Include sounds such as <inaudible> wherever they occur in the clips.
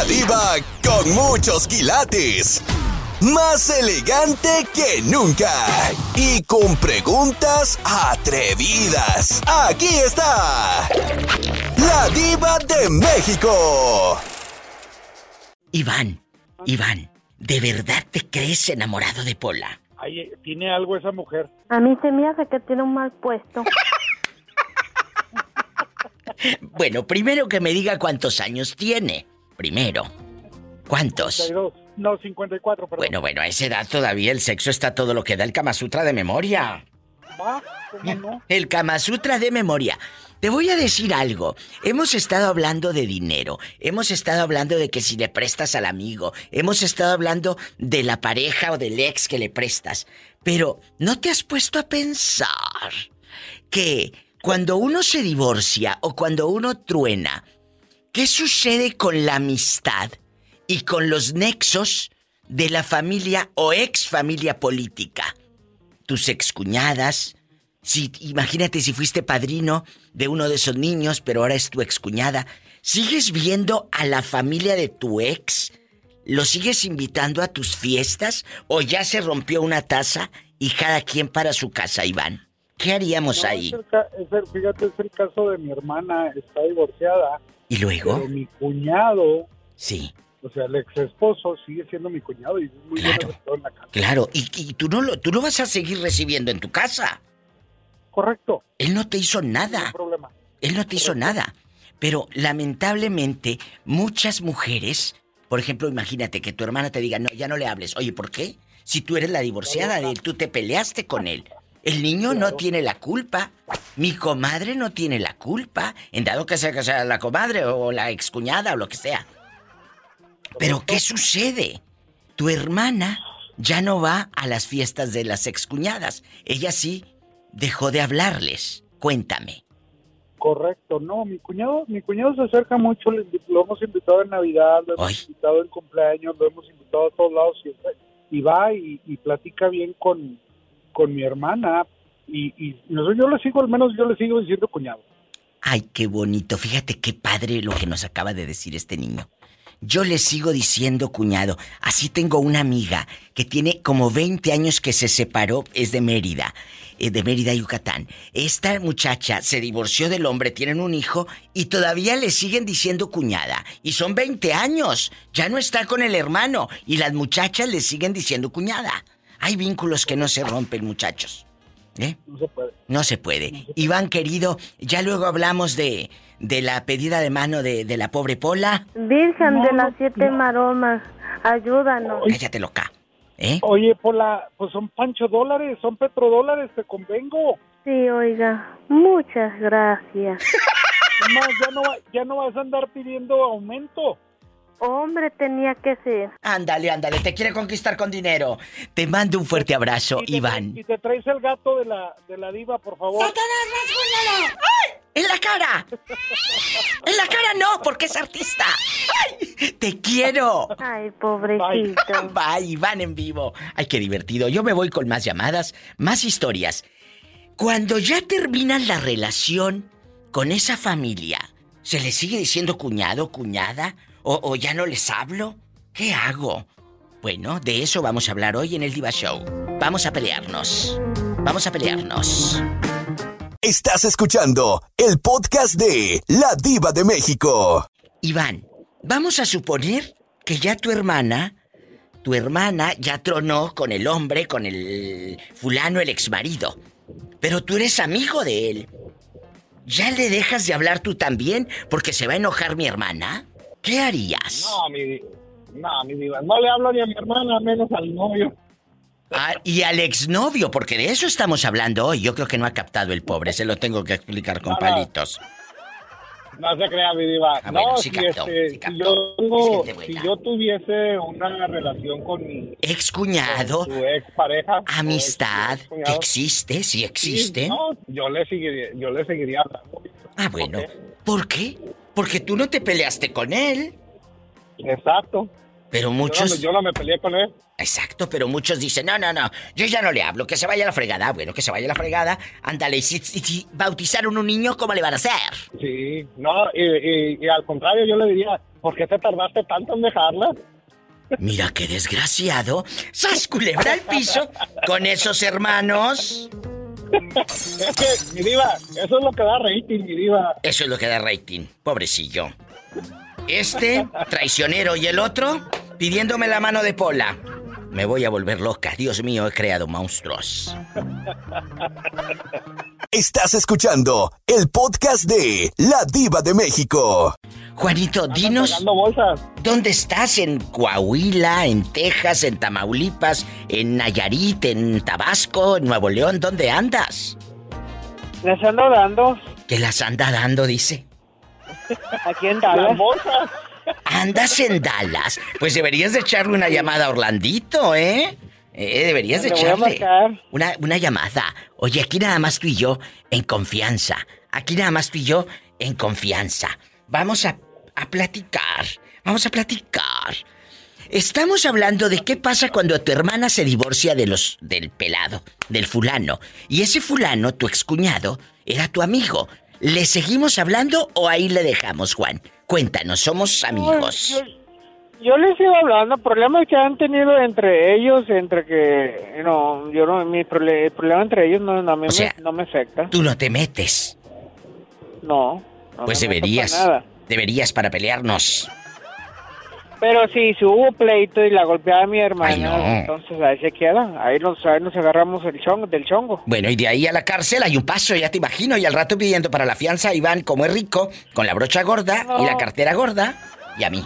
La diva con muchos quilates. Más elegante que nunca. Y con preguntas atrevidas. Aquí está. La diva de México. Iván, Iván, ¿de verdad te crees enamorado de Pola? Ay, tiene algo esa mujer. A mí se me hace que tiene un mal puesto. <laughs> Bueno, primero que me diga cuántos años tiene. Primero. ¿Cuántos? 52. No, 54, perdón. Bueno, bueno, a esa edad todavía el sexo está todo lo que da el Kama Sutra de memoria. ¿Cómo no? El Kama Sutra de memoria. Te voy a decir algo. Hemos estado hablando de dinero. Hemos estado hablando de que si le prestas al amigo. Hemos estado hablando de la pareja o del ex que le prestas. Pero, ¿no te has puesto a pensar que cuando uno se divorcia o cuando uno truena, ¿qué sucede con la amistad y con los nexos de la familia o ex familia política? Tus excuñadas, si imagínate si fuiste padrino de uno de esos niños, pero ahora es tu excuñada, ¿sigues viendo a la familia de tu ex? ¿Lo sigues invitando a tus fiestas o ya se rompió una taza y cada quien para su casa, Iván? ¿Qué haríamos No, ahí? es el ca- es el- fíjate, es el caso de mi hermana, está divorciada. ¿Y luego? Pero mi cuñado, Sí, o sea, el ex esposo, sigue siendo mi cuñado y es muy Claro. en la casa. claro. Y, y tú, no lo, tú lo vas a seguir recibiendo en tu casa. Correcto, Él no te hizo no nada. problema. Él no te hizo nada. Pero lamentablemente, muchas mujeres, por ejemplo, imagínate que tu hermana te diga, no, ya no le hables. Oye, ¿por qué? Si tú eres la divorciada de él, tú te peleaste con él. El niño no tiene la culpa. Mi comadre no tiene la culpa. En dado que sea que sea la comadre o la excuñada o lo que sea. Pero ¿qué sucede? Tu hermana ya no va a las fiestas de las excuñadas. Ella sí dejó de hablarles. Cuéntame. Correcto, no, mi cuñado, mi cuñado se acerca mucho, lo hemos invitado en Navidad, lo hemos Ay. invitado en cumpleaños, lo hemos invitado a todos lados siempre, y va y, y platica bien con, con mi hermana, y, y yo, le sigo, al menos yo le sigo diciendo cuñado. Ay, qué bonito. Fíjate qué padre lo que nos acaba de decir este niño. Yo le sigo diciendo cuñado. Así tengo una amiga que tiene como 20 años que se separó, es de Mérida, eh, de Mérida, Yucatán. Esta muchacha se divorció del hombre, tienen un hijo y todavía le siguen diciendo cuñada. Y son 20 años. Ya no está con el hermano y las muchachas le siguen diciendo cuñada. Hay vínculos que no se rompen, muchachos. ¿Eh? No se puede. No se puede. Iván, querido, ya luego hablamos de, de la pedida de mano de, de la pobre Pola. Virgen No, de las siete no. maromas, ayúdanos. Cállate loca. ¿Eh? Oye, Pola, pues son pancho dólares, son petrodólares, te convengo. Sí, oiga, muchas gracias. <laughs> Es más, ya no, va- ya no vas a andar pidiendo aumento. Hombre, tenía que ser. Ándale, ándale, te quiere conquistar con dinero. Te mando un fuerte abrazo, Y te, Iván. Y te traes el gato de la, de la diva, por favor. ¡En la cara! ¡En la cara no, porque es artista! ¡Ay! ¡Te quiero! Ay, pobrecito. <laughs> Bye, Iván en vivo. Ay, qué divertido. Yo me voy con más llamadas, más historias. Cuando ya terminan la relación con esa familia, ¿se le sigue diciendo cuñado, cuñada? ¿O, o ya no les hablo? ¿Qué hago? Bueno, de eso vamos a hablar hoy en el Diva Show. Vamos a pelearnos. Vamos a pelearnos. Estás escuchando el podcast de La Diva de México. Iván, vamos a suponer que ya tu hermana, tu hermana ya tronó con el hombre, con el fulano, el exmarido. Pero tú eres amigo de él. ¿Ya le dejas de hablar tú también porque se va a enojar mi hermana? ¿Qué harías? No, mi, no, mi diva, no le hablo ni a mi hermana, menos al novio. Ah, y al exnovio, porque de eso estamos hablando hoy. Yo creo que no ha captado el pobre, se lo tengo que explicar con No, no. palitos. No se crea, mi diva. Ah, no, bueno, sí si, captó, este, sí si yo, tengo- si yo tuviese una relación con mi con su ex pareja, amistad, que existe, sí existe. no, yo le seguiría, yo le seguiría hablando. Ah, bueno. ¿Por qué? Porque tú no te peleaste con él. Exacto. Pero muchos... Yo no, me peleé con él. Exacto, pero muchos dicen, no, no, no, yo ya no le hablo, que se vaya a la fregada. Bueno, que se vaya a la fregada. Ándale, y si, bautizaron un niño, ¿cómo le van a hacer? Sí, no, y, al contrario, yo le diría, ¿por qué te tardaste tanto en dejarla? Mira qué desgraciado. ¡Sas culebra al piso! Con esos hermanos. Es que, mi diva, eso es lo que da rating, mi diva. Eso es lo que da rating, pobrecillo. Este, traicionero, y el otro, pidiéndome la mano de Pola. Me voy a volver loca. Dios mío, he creado monstruos. Estás escuchando el podcast de La Diva de México. Juanito, dinos. ¿Dónde estás? ¿En Coahuila, en Texas, en Tamaulipas, en Nayarit, en Tabasco, en Nuevo León? ¿Dónde andas? Las ando dando. ¿Qué las anda dando, dice? <laughs> Aquí en Dallas. Andas en Dallas. Pues deberías de echarle una llamada a Orlandito, ¿eh? Eh, deberías de echarle una, una llamada. Oye, aquí nada más tú y yo en confianza. Aquí nada más tú y yo en confianza. Vamos a, a platicar. Vamos a platicar. Estamos hablando de qué pasa cuando tu hermana se divorcia de los del pelado, del fulano. Y ese fulano, tu excuñado, era tu amigo. ¿Le seguimos hablando o ahí le dejamos, Juan? Cuéntanos, somos amigos. yo, les sigo hablando, problemas que han tenido entre ellos, entre que, no, yo no, mi problema entre ellos no, no, me, no me afecta. Tú no te metes. No. pues deberías, deberías para pelearnos. Pero sí, si hubo pleito y la golpeaba mi hermana, entonces ahí se queda. Ahí nos, ahí nos agarramos el chongo, del chongo. Bueno, y de ahí a la cárcel hay un paso, ya te imagino. Y al rato pidiendo para la fianza, Iván, como es rico, con la brocha gorda y la cartera gorda, y a mí.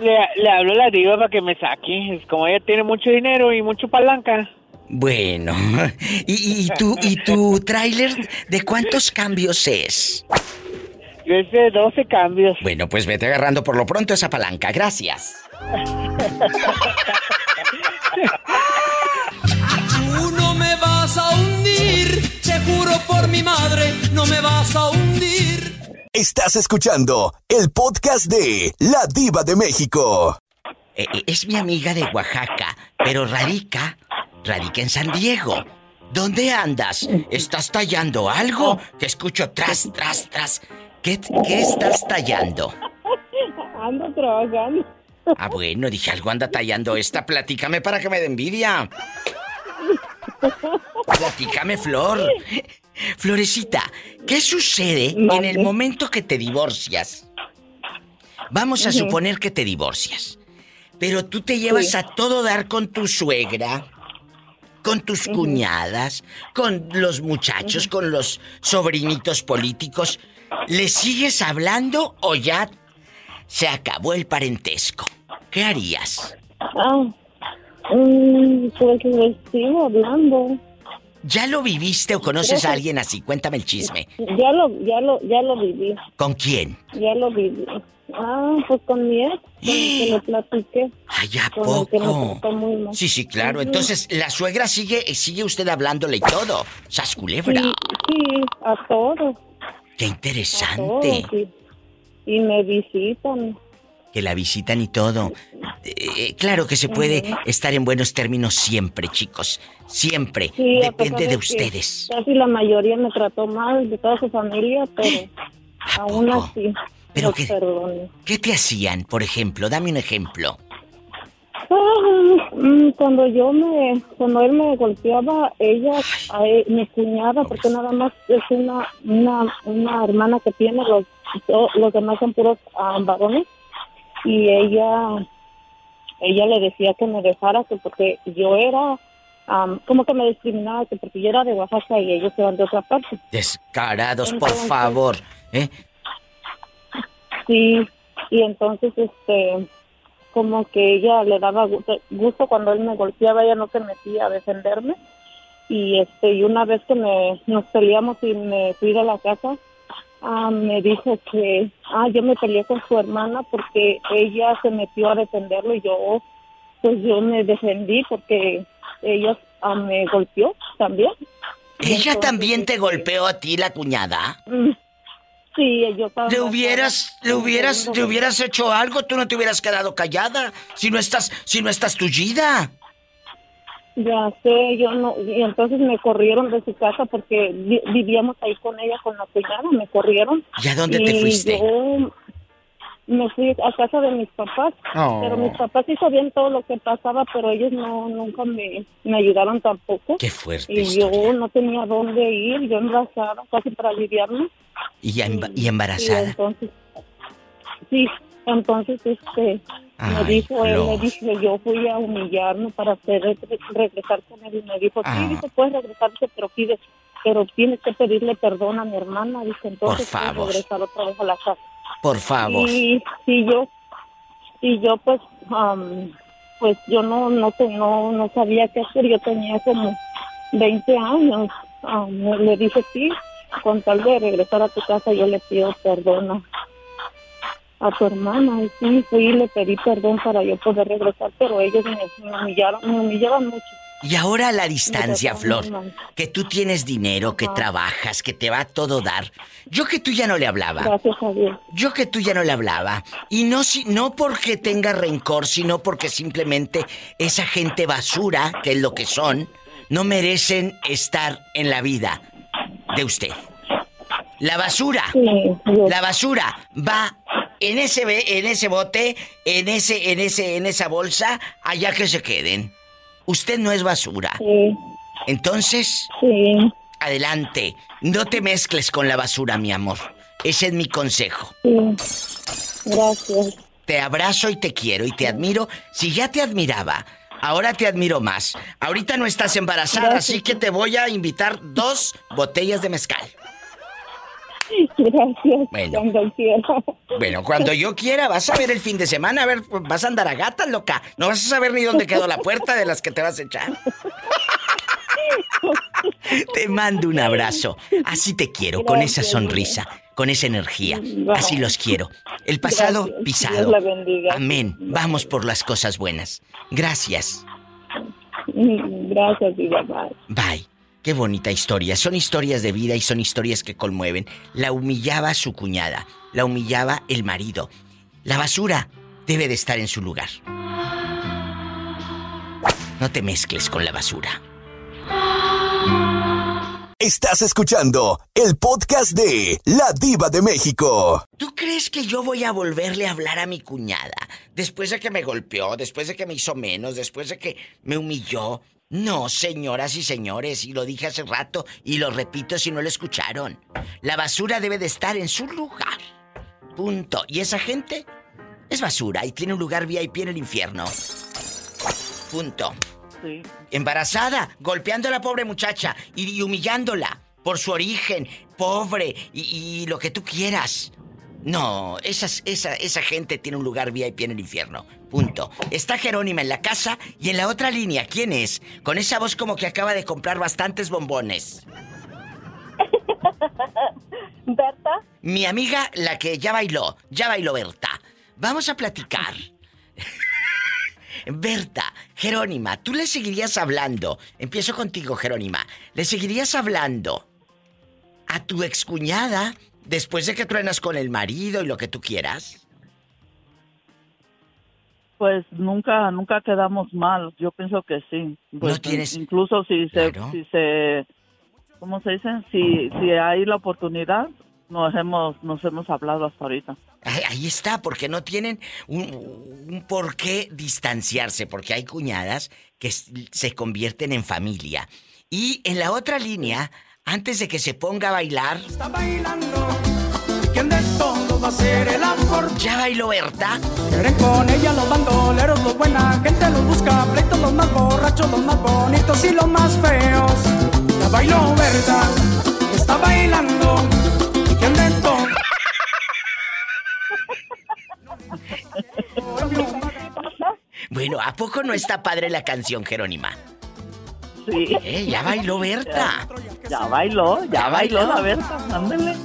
Le, le hablo a la diva para que me saque. Es como ella tiene mucho dinero y mucho palanca. Bueno, <laughs> ¿y, y tu, y tu tráiler de cuántos cambios es? Yo hice 12 cambios. Bueno, pues vete agarrando por lo pronto esa palanca. Gracias. Tú no me vas a hundir, te juro por mi madre, no me vas a hundir. Estás escuchando el podcast de La Diva de México. Eh, eh, es mi amiga de Oaxaca, pero radica, radica en San Diego. ¿Dónde andas? ¿Estás tallando algo? Que escucho tras, tras, tras. ¿Qué, estás tallando? <laughs> Ando trabajando. Ah, bueno, dije algo anda tallando esta. Platícame para que me dé envidia. Platícame, Flor. Florecita, ¿qué sucede en el momento que te divorcias? Vamos a suponer que te divorcias. Pero tú te llevas a todo dar con tu suegra, con tus cuñadas, con los muchachos, con los sobrinitos políticos. ¿Le sigues hablando o ya se acabó el parentesco? ¿Qué harías? Ah, mm, pues le sigo hablando. ¿Ya lo viviste o conoces a alguien así? Cuéntame el chisme. Ya lo, ya lo, ya lo viví. ¿Con quién? Ya lo viví. Ah, pues con mi ex, con el que le platiqué. Ay, ¿a poco? Sí, sí, claro. Entonces, la suegra sigue, sigue usted hablándole y todo. ¿Sas culebra? Sí, a todo. Qué interesante. y, me visitan. Que la visitan y todo. Eh, claro que se puede estar en buenos términos siempre, chicos. Siempre. Depende de, ustedes. Casi la mayoría me trató mal de toda su familia, <gasps> pero aún así. ¿Pero qué, qué te hacían, por ejemplo? Dame un ejemplo. Mm, cuando yo me, cuando él me golpeaba, ella, mi cuñada, porque nada más es una, una, una hermana que tiene, los, los demás son puros ah, varones, y ella, ella le decía que me dejara, que porque yo era, como que me discriminaba, que porque yo era de Oaxaca y ellos eran de otra parte. Descarados, por favor, ¿eh? Sí, y entonces, este como que ella le daba gusto, cuando él me golpeaba, ella no se metía a defenderme. Y este y una vez que me, nos peleamos y me fui de la casa, ah, me dijo que ah, yo me peleé con su hermana porque ella se metió a defenderlo y yo, pues yo me defendí porque ella ah, me golpeó también. ¿Ella también te golpeó a ti, la cuñada? Sí, yo estaba Le hubieras, le hubieras, le hubieras hecho algo, tú no te hubieras quedado callada. Si no estás, si no estás tullida. Ya sé, yo no, y entonces me corrieron de su casa porque vi- vivíamos ahí con ella, con la cuñada, me corrieron. ¿Y a dónde te fuiste? Yo me fui a casa de mis papás, Oh. pero mis papás sí sabían todo lo que pasaba, pero ellos no, nunca me, me ayudaron tampoco. Qué fuerte. Y yo no tenía dónde ir, yo embarazada, casi para aliviarme. ¿Y, ya emba- y Y embarazada? entonces, sí, entonces este me Ay, dijo él, Flor. me dijo, yo fui a humillarme para hacer re- regresar con él y me dijo, Ah. sí, dice, puedes regresar, dice, pero pide, pero tienes que pedirle perdón a mi hermana, dice, entonces Por favor. regresar otra vez a la casa. Por favor. Y, y yo, y yo pues, am, pues yo no, no, no, no sabía qué hacer, yo tenía como 20 años, Am, le dije sí, con tal de regresar a tu casa yo le pido perdón a, a tu hermana, y sí, fui y le pedí perdón para yo poder regresar, pero ellos me, me humillaron, me humillaban mucho. Y ahora a la distancia, Flor, que tú tienes dinero, que Ajá. trabajas, que te va a todo dar. Yo que tú ya no le hablaba. Gracias a Dios. Yo que tú ya no le hablaba. Y no, si, no porque tenga rencor, sino porque simplemente esa gente basura, que es lo que son, no merecen estar en la vida de usted. La basura. Sí, La basura va en ese en ese bote, en ese en ese en esa bolsa, allá que se queden. Usted no es basura. sí, Entonces, sí. adelante, no te mezcles con la basura, mi amor. Ese es mi consejo. Sí. Gracias. Te abrazo y te quiero y te admiro. Si ya te admiraba, ahora te admiro más. Ahorita no estás embarazada, Gracias. así que te voy a invitar dos botellas de mezcal. Gracias. Bueno. Cuando quiera. Bueno, cuando yo quiera, vas a ver el fin de semana, a ver, vas a andar a gatas, loca. No vas a saber ni dónde quedó la puerta de las que te vas a echar. Te mando un abrazo. Así te quiero, con esa sonrisa, con esa energía. Bye. Así los quiero. El <laughs> pasado Gracias. pisado. Dios la bendiga. Amén. Vamos por las cosas buenas. Gracias. Gracias, Diva. Bye. Bye. Qué bonita historia. Son historias de vida y son historias que conmueven. La humillaba su cuñada. La humillaba el marido. La basura debe de estar en su lugar. No te mezcles con la basura. Estás escuchando el podcast de La Diva de México. ¿Tú crees que yo voy a volverle a hablar a mi cuñada después de que me golpeó, después de que me hizo menos, después de que me humilló? No, señoras y señores, y lo dije hace rato y lo repito si no lo escucharon. La basura debe de estar en su lugar. Punto. ¿Y esa gente? Es basura y tiene un lugar VIP en el infierno. Punto. Sí. Embarazada, golpeando a la pobre muchacha y, y humillándola por su origen, pobre y, y lo que tú quieras. No, esas, esa, esa gente tiene un lugar VIP en el infierno. Punto. Está Jerónima en la casa y en la otra línea, ¿quién es? Con esa voz como que acaba de comprar bastantes bombones. <laughs> Berta, Mi amiga, la que ya bailó, ya bailó Berta. Vamos a platicar. Berta, Jerónima, ¿tú le seguirías hablando? Empiezo contigo, Jerónima. ¿Le seguirías hablando a tu excuñada después de que truenas con el marido y lo que tú quieras? Pues nunca, nunca quedamos mal. Yo pienso que sí. Pues, No tienes- Incluso si se, Claro. si se, ¿cómo se dice? Si, si hay la oportunidad, nos hemos, nos hemos hablado hasta ahorita. Ahí, ahí está, porque no tienen un, un por qué distanciarse, porque hay cuñadas que se convierten en familia. Y en la otra línea, antes de que se ponga a bailar, Está bailando. ¿Quién de todos va a ser el amor? ¿ya bailó Berta? Quieren con ella los bandoleros, los buena gente los busca, pleitos los más borrachos, los más bonitos y los más feos. Ya bailó verdad, está bailando. Bueno, ¿a poco no está padre la canción, Jerónima? Sí. Eh, ya bailó Berta. Ya bailó, ya, Ya bailó bailó. la Berta, ándale.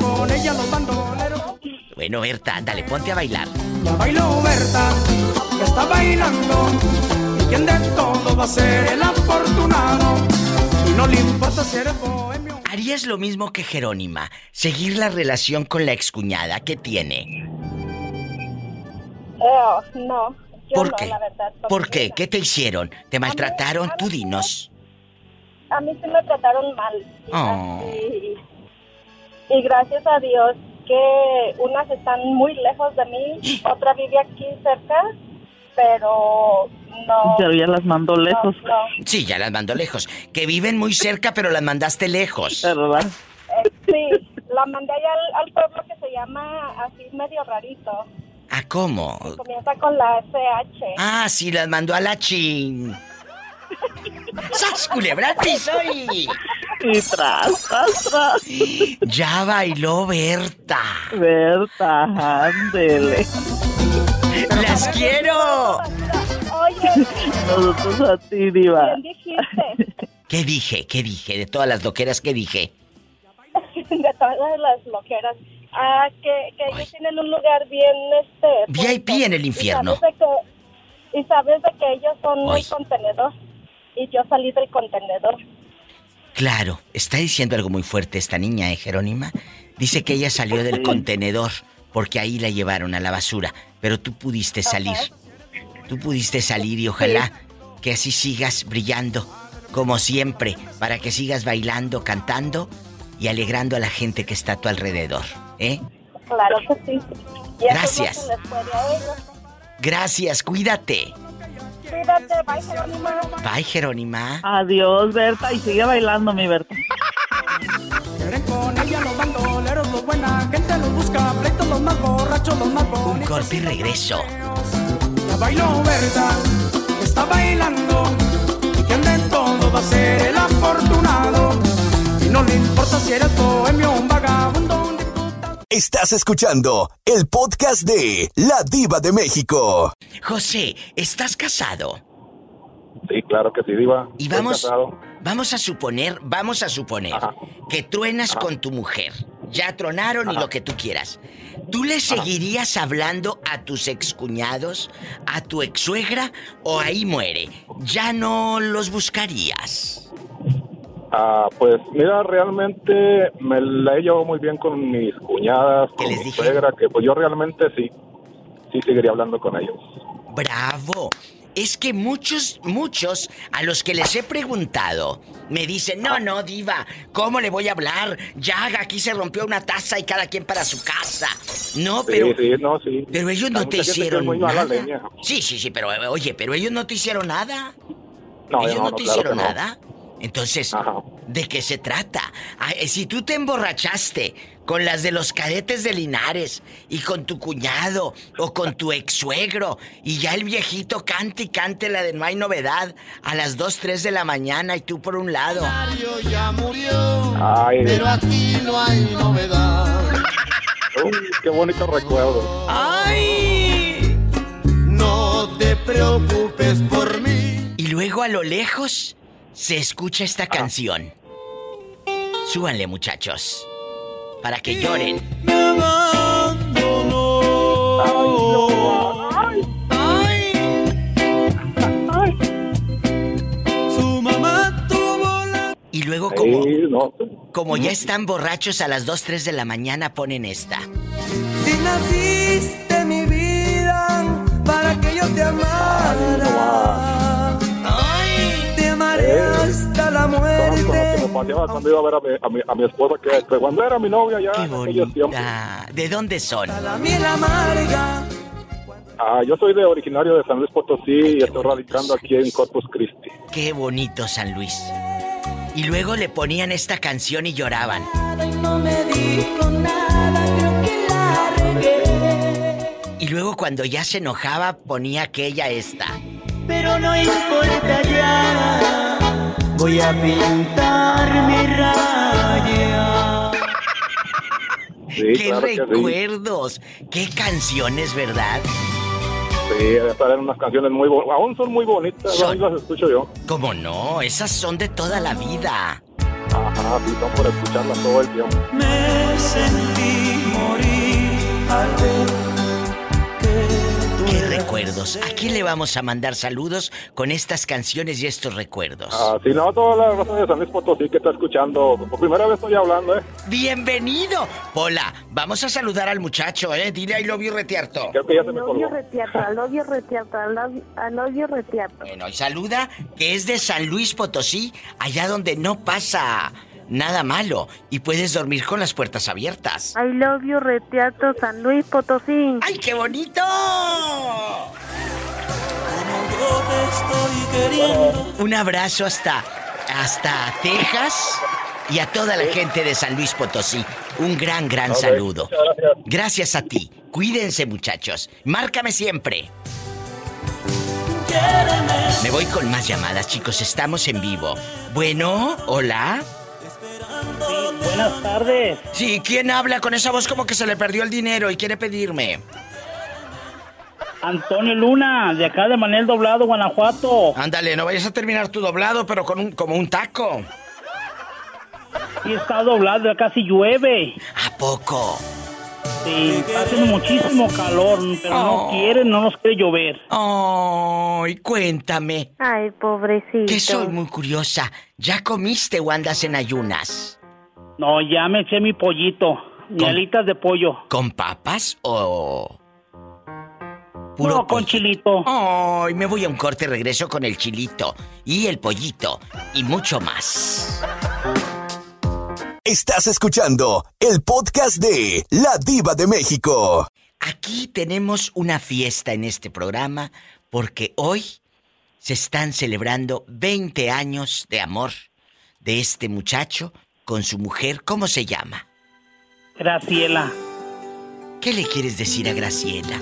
Con ella los bandoleros. Bueno, Berta, ándale, ponte a bailar. Ya bailó verdad, ya está bailando. ¿Y quién de todos va a ser el afortunado? Y no le importa si eres bohemio. ¿Harías lo mismo que Jerónima? ¿Seguir la relación con la excuñada? ¿Qué tiene? Eh, no, yo ¿Por no, qué? la verdad. porque ¿Por qué? ¿Qué te hicieron? ¿Te maltrataron? a Tú mí- dinos. A mí sí me trataron mal. Oh. Y, y gracias a Dios que unas están muy lejos de mí, <gasps> otra vive aquí cerca, pero no. Pero ya las mandó lejos. no, no. Sí, ya las mandó lejos. Que viven muy cerca, pero las mandaste lejos. ¿Verdad? Eh, sí, la mandé allá al, al pueblo que se llama así medio rarito. ¿A cómo? Comienza con la SH. Ah, sí, las mandó a la chin. ¡Sas, culebra al piso y... Y tras, tras, tras. Ya bailó Berta. Berta, ándele. ¡Las quiero! Oye, <laughs> Nosotros a ti, diva. ¿quién dijiste? <laughs> ¿Qué dije? ¿Qué dije? De todas las loqueras que dije. <laughs> de todas las loqueras. Ah, que, que ellos tienen un lugar bien, este... VIP en el infierno. Y sabes de que, y sabes de que ellos son Ay. un contenedor. Y yo salí del contenedor. Claro, está diciendo algo muy fuerte esta niña, ¿eh, Jerónima? Dice que ella salió del contenedor porque ahí la llevaron a la basura, pero tú pudiste salir. Tú pudiste salir y ojalá que así sigas brillando, como siempre, para que sigas bailando, cantando y alegrando a la gente que está a tu alrededor, ¿eh? Claro que sí. Gracias. Gracias, cuídate. Cuídate, bye, Jerónimo. Bye, Jerónima. Adiós, Berta. Y sigue bailando, mi Berta. Un corte y regreso. La bailó Berta, está bailando. Y quien de todo va a ser el afortunado. Y no le importa si eres bohemio o un vagabundo. un diputado. Estás escuchando el podcast de La Diva de México. José, ¿estás casado? Sí, claro que sí, Diva. Y Estoy vamos, casado. vamos a suponer, vamos a suponer Ajá. que truenas con tu mujer. Ya tronaron y lo que tú quieras. ¿Tú le seguirías hablando a tus excuñados, a tu exsuegra o ahí muere? ¿Ya no los buscarías? Ah, pues mira, realmente me la he llevado muy bien con mis cuñadas, ¿Qué con mi suegra, que pues yo realmente sí, sí seguiría hablando con ellos. ¡Bravo! Es que muchos, muchos a los que les he preguntado me dicen, no, no, diva, ¿cómo le voy a hablar? Ya aquí se rompió una taza y cada quien para su casa. No, Sí, pero... sí, no, sí. Pero ellos no te hicieron nada. leña. Sí, sí, sí, pero oye, pero ellos no te hicieron nada. No, ellos no, te claro hicieron nada. Entonces, Ajá. ¿de qué se trata? Ah, eh, si tú te emborrachaste con las de los cadetes de Linares y con tu cuñado o con tu ex suegro y ya el viejito cante y cante la de no hay novedad a las 2, 3 de la mañana y tú por un lado. ya murió, Ay, pero aquí no hay novedad. <laughs> uy, qué bonito recuerdo. ¡Ay! No te preocupes por mí. Y luego a lo lejos se escucha esta canción. Súbanle, muchachos. Para que lloren. Me abandonó. Su mamá tuvo la... Y luego como, Sí, no. como ya están borrachos a las 2, 3 de la mañana ponen esta. Si naciste mi vida para que yo te amara. Amaré hasta la Son con los que me muerte. paseaba cuando iba a ver a mi, a mi, a mi esposa, que, cuando era mi novia ya ¡Qué bonita! ¿De dónde son? La miel amarga. Ah, yo soy de originario de San Luis Potosí Ay, y estoy radicando aquí en Corpus Christi. ¡Qué bonito San Luis! Y luego le ponían esta canción y lloraban. Y no me dijo nada, creo que la regué. Y luego cuando ya se enojaba ponía aquella esta. Pero no importa ya, voy a pintar mi raya. Sí, ¡Qué claro que sí. recuerdos! ¡Qué canciones, verdad! Sí, eran unas canciones muy bonitas. Aún son muy bonitas, Son. aún las escucho yo. ¿Cómo no? Esas son de toda la vida. Ajá, sí, son por escucharlas todo el tiempo. Me sentí morir al ver recuerdos. ¿A quién le vamos a mandar saludos con estas canciones y estos recuerdos? Ah, si no, toda la raza de San Luis Potosí que está escuchando. Por primera vez estoy hablando, ¿eh? ¡Bienvenido! Hola, vamos a saludar al muchacho, ¿eh? Dile I love you retierto. Creo que ya se me Al colgó. novio retiato, al novio- al novio retiato. Bueno, y saluda que es de San Luis Potosí, allá donde no pasa nada malo y puedes dormir con las puertas abiertas. I love you, Retiato, San Luis Potosí. ¡Ay, qué bonito! Un abrazo hasta, hasta Texas y a toda la gente de San Luis Potosí. Un gran, gran saludo. Gracias a ti. Cuídense, muchachos. Márcame siempre. Me voy con más llamadas, chicos. Estamos en vivo. Bueno, hola. Buenas tardes. Sí, ¿quién habla con esa voz como que se le perdió el dinero y quiere pedirme? Antonio Luna, de acá de Manel Doblado, Guanajuato. Ándale, no vayas a terminar tu doblado, pero con un, como un taco. Sí está doblado, ya casi llueve. ¿A poco? Sí, está haciendo muchísimo calor, pero no Oh. quiere, no nos quiere llover. Ay, cuéntame. Ay, pobrecito. Que soy muy curiosa. ¿Ya comiste o andas en ayunas? No, ya me eché mi pollito, mi ¿Con- alitas de pollo. ¿Con papas o...? no, con chilito. Ay, me voy a un corte, regreso con el chilito y el pollito y mucho más. Estás escuchando el podcast de La Diva de México. Aquí tenemos una fiesta en este programa porque hoy se están celebrando 20 años de amor de este muchacho con su mujer. ¿Cómo se llama? Graciela, ¿Qué le quieres decir a Graciela?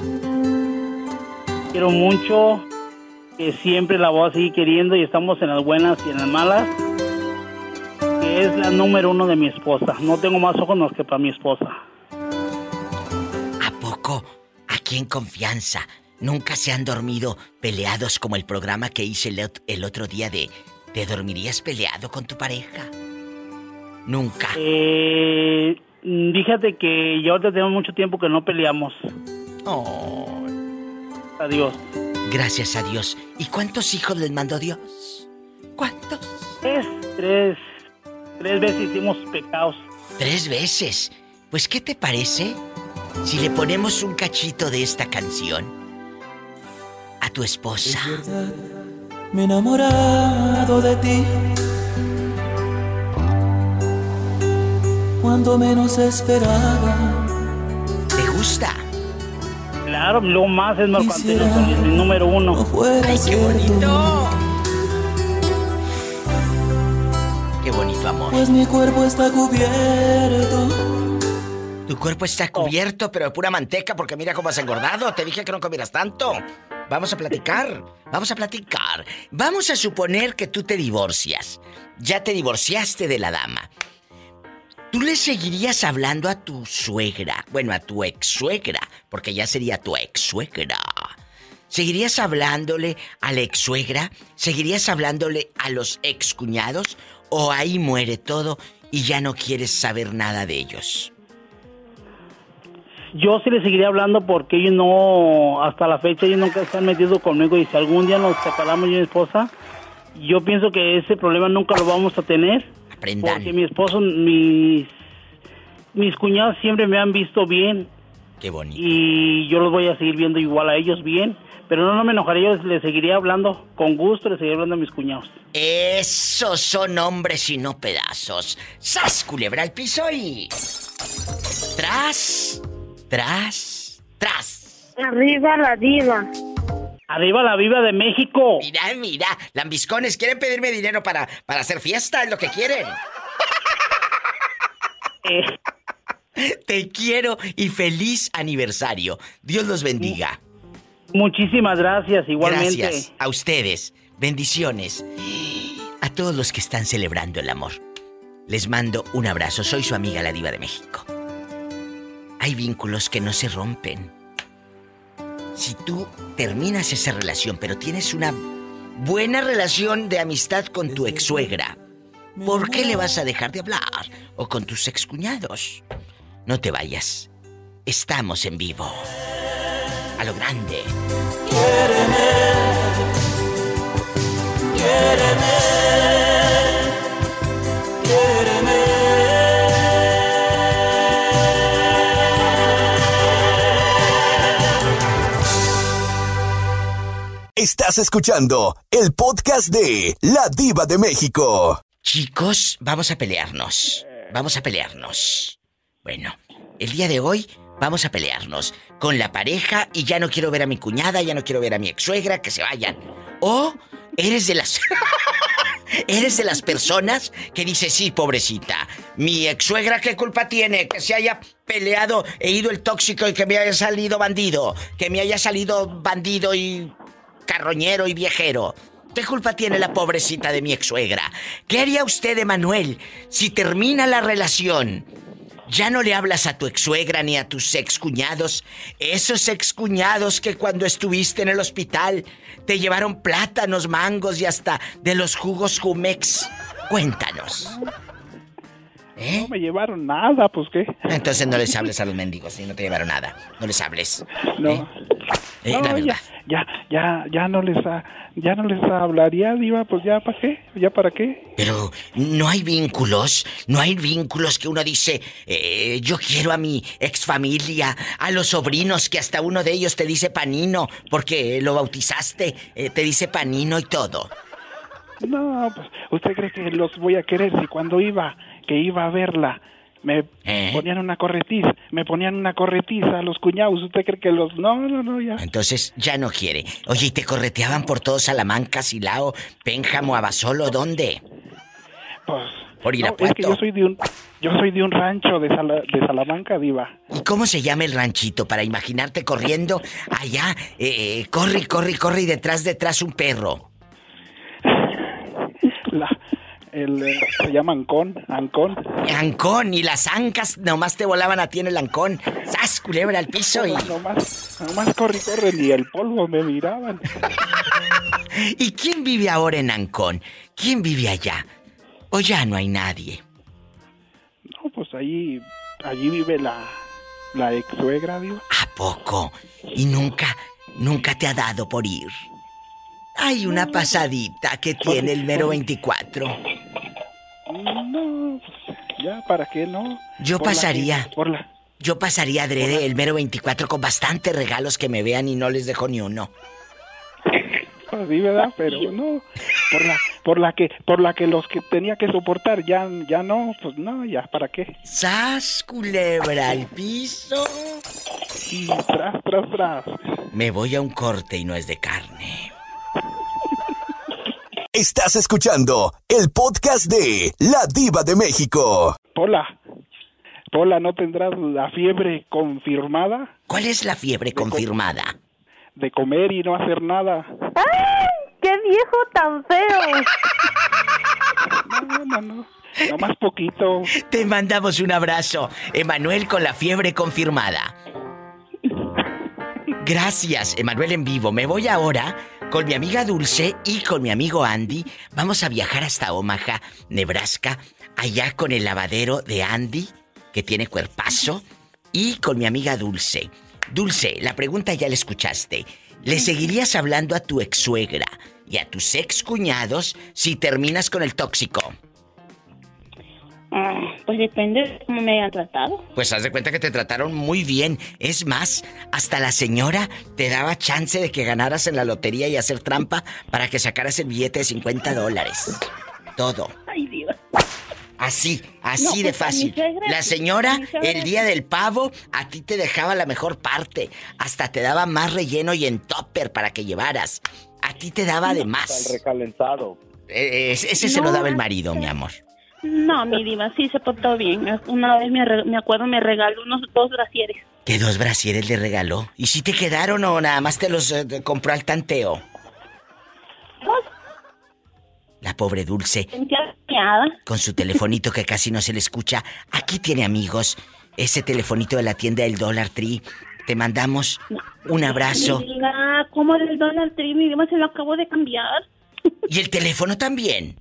quiero mucho, que siempre la voy a seguir queriendo y estamos en las buenas y en las malas. Es la número uno de mi esposa. No tengo más ojos más que para mi esposa. ¿A poco? Aquí en confianza. ¿Nunca se han dormido peleados como el programa que hice el, ot- el otro día de ¿Te dormirías peleado con tu pareja? Nunca. Eh, fíjate que ya ahorita tenemos mucho tiempo que no peleamos. Oh, Adiós. gracias a Dios. ¿Y cuántos hijos les mandó Dios? ¿Cuántos? Tres, tres, tres veces hicimos pecados. Tres veces. Pues, ¿qué te parece si le ponemos un cachito de esta canción a tu esposa? Me he enamorado de ti. Cuando menos esperaba. ¿Te gusta? Claro, lo más es Marco Antonio Solís, mi número uno. ¡Ay, qué bonito! Pues mi cuerpo está cubierto. Tu cuerpo está cubierto, pero de pura manteca, porque mira cómo has engordado. Te dije que no comieras tanto. Vamos a platicar. Vamos a platicar. Vamos a suponer que tú te divorcias. Ya te divorciaste de la dama. ¿Tú le seguirías hablando a tu suegra? Bueno, a tu ex suegra, porque ya sería tu ex suegra. ¿Seguirías hablándole a la ex suegra? ¿Seguirías hablándole a los ex cuñados? ¿O ahí muere todo y ya no quieres saber nada de ellos? Yo sí le seguiría hablando porque ellos no, hasta la fecha, ellos nunca se han metido conmigo y si algún día nos separamos yo y mi esposa, yo pienso que ese problema nunca lo vamos a tener. Aprendan. Porque mi esposo, mis, mis cuñados siempre me han visto bien Qué bonito. y yo los voy a seguir viendo igual a ellos bien. Pero no, no me enojaría, yo les seguiría hablando, con gusto les seguiría hablando a mis cuñados. Esos son hombres y no pedazos. ¡Sas, culebra al piso y... Tras, tras, tras. Arriba la diva. ¡Arriba la viva de México! Mira, mira, lambiscones, ¿quieren pedirme dinero para, para hacer fiesta? Es lo que quieren. Te quiero y feliz aniversario. Dios los bendiga. Muchísimas gracias, igualmente. Gracias a ustedes. Bendiciones. A todos los que están celebrando el amor. Les mando un abrazo. Soy su amiga la diva de México. Hay vínculos que no se rompen. Si tú terminas esa relación, pero tienes una buena relación de amistad con tu ex suegra, ¿por qué le vas a dejar de hablar? O con tus excuñados. No te vayas. Estamos en vivo. a lo grande. Quiéreme, quiéreme, Estás escuchando el podcast de La Diva de México. Chicos, vamos a pelearnos. Vamos a pelearnos. Bueno, el día de hoy vamos a pelearnos con la pareja y ya no quiero ver a mi cuñada, ya no quiero ver a mi ex suegra, que se vayan. O eres de las... <laughs> Eres de las personas que dice, sí, pobrecita, mi ex suegra, ¿qué culpa tiene? Que se haya peleado, he ido el tóxico y que me haya salido bandido, que me haya salido bandido y carroñero y viejero. ¿Qué culpa tiene la pobrecita de mi ex suegra? ¿Qué haría usted, Emanuel, si termina la relación? Ya no le hablas a tu ex suegra ni a tus ex cuñados. Esos ex cuñados que cuando estuviste en el hospital te llevaron plátanos, mangos y hasta de los jugos Jumex. Cuéntanos. ¿Eh? No me llevaron nada, pues qué. Entonces no les <laughs> hables a los mendigos si no te llevaron nada. No les hables. No. ¿Eh? Eh, No, la verdad. Ya, ya, ya no les ha, ya no les hablaría, diva, pues ya para qué, ya para qué. Pero no hay vínculos, no hay vínculos que uno dice, eh, yo quiero a mi ex familia, a los sobrinos, que hasta uno de ellos te dice panino, porque lo bautizaste, te dice panino y todo. No, pues, ¿usted cree que los voy a querer si cuando iba, que iba a verla, me ¿Eh? ponían una corretiza, me ponían una corretiza a los cuñados, ¿usted cree que los, no, no, no, ya. Entonces ya no quiere. Oye, ¿y te correteaban por todo Salamanca, Silao, Pénjamo, Abasolo, dónde? Pues, Por no, es que yo soy de un, yo soy de un rancho de, Sala- de Salamanca, diva. ¿Y cómo se llama el ranchito para imaginarte corriendo allá? Eh, corre, corre, corre y detrás, detrás un perro. La, el, eh, se llama Ancón, Ancón. Ancón, y las ancas nomás te volaban a ti en el ancón. ¡Sas, culebra al piso! Y... Nomás, nomás corre, corre, ni el polvo me miraban. <laughs> ¿Y quién vive ahora en Ancón? ¿Quién vive allá? ¿O ya no hay nadie? No, pues allí, allí vive la, la ex suegra, diva. ¿A poco? ¿Y nunca, nunca te ha dado por ir? Hay una pasadita que tiene el mero 24. No, pues, ya, ¿para qué no? Yo Por pasaría. por la, Yo pasaría adrede el mero 24 con bastantes regalos que me vean y no les dejo ni uno. pues sí, ¿verdad? Pero no, por la, por la que, por la que los que tenía que soportar ya, ya no, pues no, ya, ¿para qué? ¡Sas, culebra al piso! Y tras, tras, tras. Me voy a un corte y no es de carne. Estás escuchando el podcast de La Diva de México. Pola, Pola, ¿no tendrás la fiebre confirmada ¿Cuál es la fiebre confirmada? de comer y no hacer nada? ¡Ay! ¡Qué viejo tan feo! <laughs> No, no, no, no más poquito. Te mandamos un abrazo, Emanuel con la fiebre confirmada. <laughs> Gracias, Emanuel en vivo. Me voy ahora con mi amiga Dulce y con mi amigo Andy. Vamos a viajar hasta Omaha, Nebraska, allá con el lavadero de Andy, que tiene cuerpazo, y con mi amiga Dulce. Dulce, la pregunta ya la escuchaste. ¿Le seguirías hablando a tu ex suegra y a tus ex cuñados si terminas con el tóxico? Ah, pues depende de cómo me hayan tratado. Pues haz de cuenta que te trataron muy bien. Es más, hasta la señora te daba chance de que ganaras en la lotería y hacer trampa para que sacaras el billete de 50 dólares. Todo. Ay, Dios. Así, así No, de pues, mi fácil. La señora, el día del pavo, a ti te dejaba la mejor parte. Hasta te daba más relleno y en topper para que llevaras. A ti te daba de más. recalentado. Eh, ese ese se lo daba el marido, mi amor. No, mi diva, sí se portó bien. Una vez me, me acuerdo me regaló unos dos brasieres. ¿Qué dos brasieres le regaló? ¿Y si te quedaron o nada más te los eh, compró al tanteo? La pobre Dulce, con su telefonito que casi no se le escucha. Aquí tiene amigos. Ese telefonito de la tienda del Dollar Tree. Te mandamos un abrazo. ¿cómo del Donald Tree? Mi se lo acabo de cambiar. Y el teléfono también.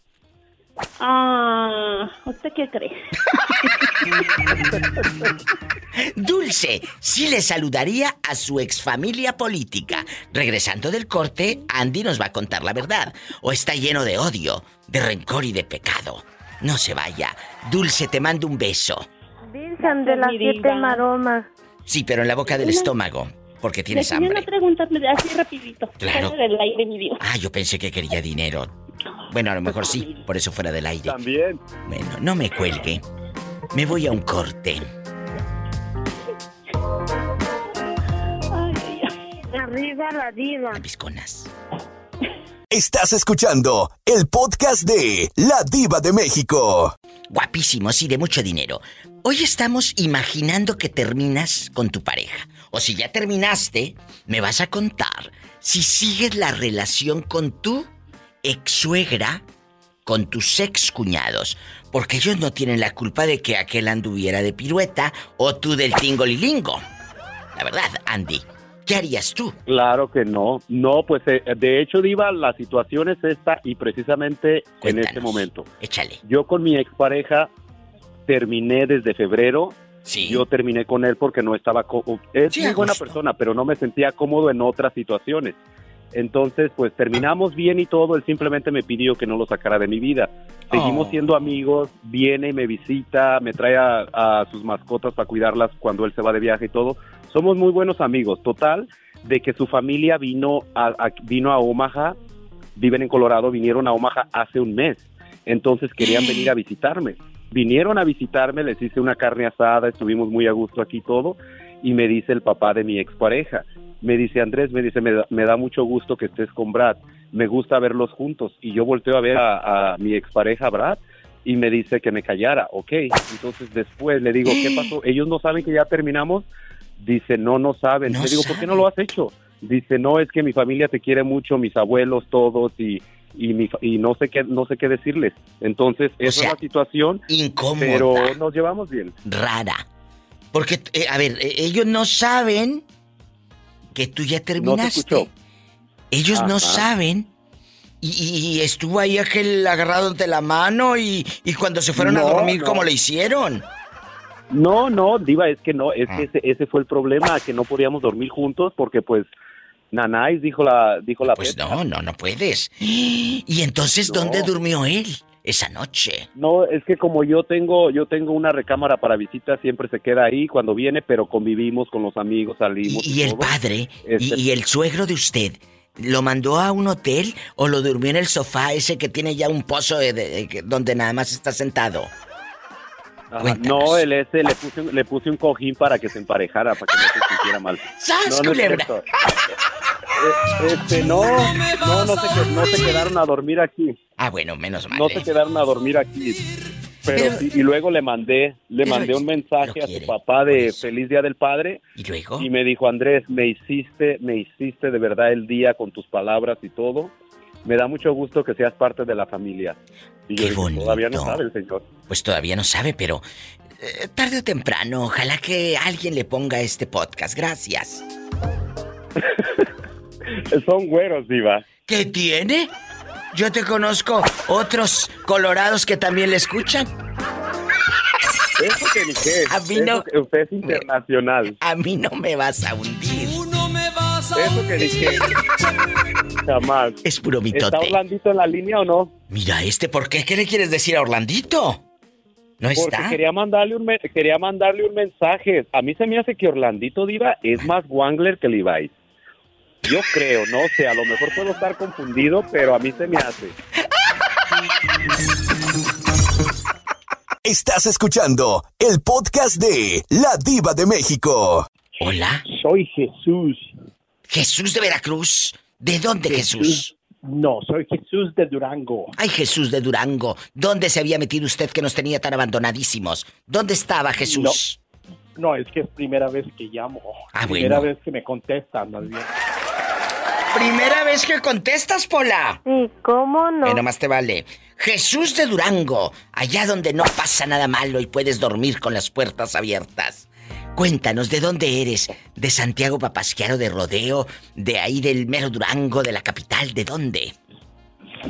Ah, ¿usted qué cree? <laughs> Dulce, sí le saludaría a su exfamilia política. Regresando del corte, Andy nos va a contar la verdad. O está lleno de odio, de rencor y de pecado. No se vaya. Dulce, te mando un beso. Virgen de las siete maromas. Sí, pero en la boca del estómago, porque tienes hambre. una pregunta así rapidito. Claro. Fuera del aire, mi diva. Ah, yo pensé que quería dinero. Bueno, a lo mejor sí, por eso fuera del aire. También. Bueno, no me cuelgue. Me voy a un corte. Arriba la diva. Pisconas. Estás escuchando el podcast de La Diva de México. Guapísimos y de mucho dinero. Hoy estamos imaginando que terminas con tu pareja. O si ya terminaste, me vas a contar si sigues la relación con tu ex suegra, con tus ex cuñados. Porque ellos no tienen la culpa de que aquel anduviera de pirueta o tú del tingolilingo. La verdad, Andy, ¿qué harías tú? Claro que no. No, pues eh, de hecho, Diva, la situación es esta y precisamente en este momento. Échale. Yo con mi expareja terminé desde febrero. Sí. Yo terminé con él porque no estaba... Es Sí, muy buena persona, pero no me sentía cómodo en otras situaciones. Entonces, pues terminamos bien y todo. Él simplemente me pidió que no lo sacara de mi vida. Seguimos Oh. siendo amigos, viene, me visita, me trae a, a sus mascotas para cuidarlas cuando él se va de viaje y todo. Somos muy buenos amigos. Total, de que su familia vino a, a- vino a Omaha, viven en Colorado, vinieron a Omaha hace un mes. Entonces querían venir a visitarme. Vinieron a visitarme, les hice una carne asada, estuvimos muy a gusto aquí todo. Y me dice el papá de mi expareja, me dice Andrés, me dice, me da, me da mucho gusto que estés con Brad, me gusta verlos juntos. Y yo volteo a ver a, a mi expareja Brad y me dice que me callara, ok. Entonces después le digo, ¿qué <gasps> pasó? Ellos no saben que ya terminamos. Dice, no, no saben. No le digo, ¿por qué no lo has hecho? Dice, no, es que mi familia te quiere mucho, mis abuelos todos y y, mi fa- y no sé qué no sé qué decirles. Entonces, esa sea, es la situación, Incómoda. pero nos llevamos bien. Rara. Porque, eh, a ver, eh, ellos no saben que tú ya terminaste. Ellos no saben. Y, y- estuvo ahí aquel agarrado de la mano y, y cuando se fueron a dormir, no. ¿cómo le hicieron? No, no, Diva, es que no, es Ah. que ese, ese fue el problema, que no podíamos dormir juntos porque pues Nanais dijo la dijo la Pues no, no, no puedes. <gasps> Y entonces. ¿dónde durmió él esa noche? No, es que como yo tengo yo tengo una recámara para visitas, siempre se queda ahí cuando viene, pero convivimos con los amigos, salimos Y el todo. padre Este- y, y el suegro de usted, ¿lo mandó a un hotel o lo durmió en el sofá ese que tiene ya un pozo de- de- de- donde nada más está sentado? Ajá, No, el ese le puse, un- le puse un cojín para que se emparejara, para que no se sintiera mal. <laughs> ¡Sas, no, no culebra! <laughs> Eh, Este, no, no, no se, no se quedaron a dormir aquí. Ah, bueno, menos mal. No ¿eh? se quedaron a dormir aquí. Pero, Pero- sí, y luego le mandé, le mandé un mensaje a su papá de Feliz Día del Padre. ¿Y luego? Y me dijo, Andrés, me hiciste, me hiciste de verdad el día con tus palabras y todo. Me da mucho gusto que seas parte de la familia. Y yo Qué dije, bonito. todavía no sabe el señor. Pues todavía no sabe, pero eh, tarde o temprano, ojalá que alguien le ponga este podcast. Gracias. <laughs> Son güeros, Diva. ¿Qué tiene? Yo te conozco otros colorados que también le escuchan. Eso que ni qué. A mí no- que usted es internacional. A mí no me vas a hundir. Eso que ni qué. Jamás. Es puro mitote. ¿Está Orlandito en la línea o no? Mira, este, ¿por qué? ¿Qué le quieres decir a Orlandito? ¿No Porque está? quería mandarle, un me- quería mandarle un mensaje. A mí se me hace que Orlandito Diva es más Wangler que Levi's. Yo creo, no sé, a lo mejor puedo estar confundido, pero a mí se me hace. Estás escuchando el podcast de La Diva de México. Hola. Soy Jesús. Jesús de Veracruz. ¿De dónde Jesús? No, soy Jesús de Durango. Ay, Jesús de Durango. ¿Dónde se había metido usted que nos tenía tan abandonadísimos? ¿Dónde estaba Jesús? No, es que es primera vez que llamo. Ah, primera bueno. vez que me contestan, más bien. Primera vez que contestas, Pola. Sí, ¿cómo no? Bueno, más te vale. Jesús de Durango, allá donde no pasa nada malo y puedes dormir con las puertas abiertas. Cuéntanos, ¿de dónde eres? ¿De Santiago Papasquiaro de Rodeo? ¿De ahí del mero Durango, de la capital? ¿De dónde?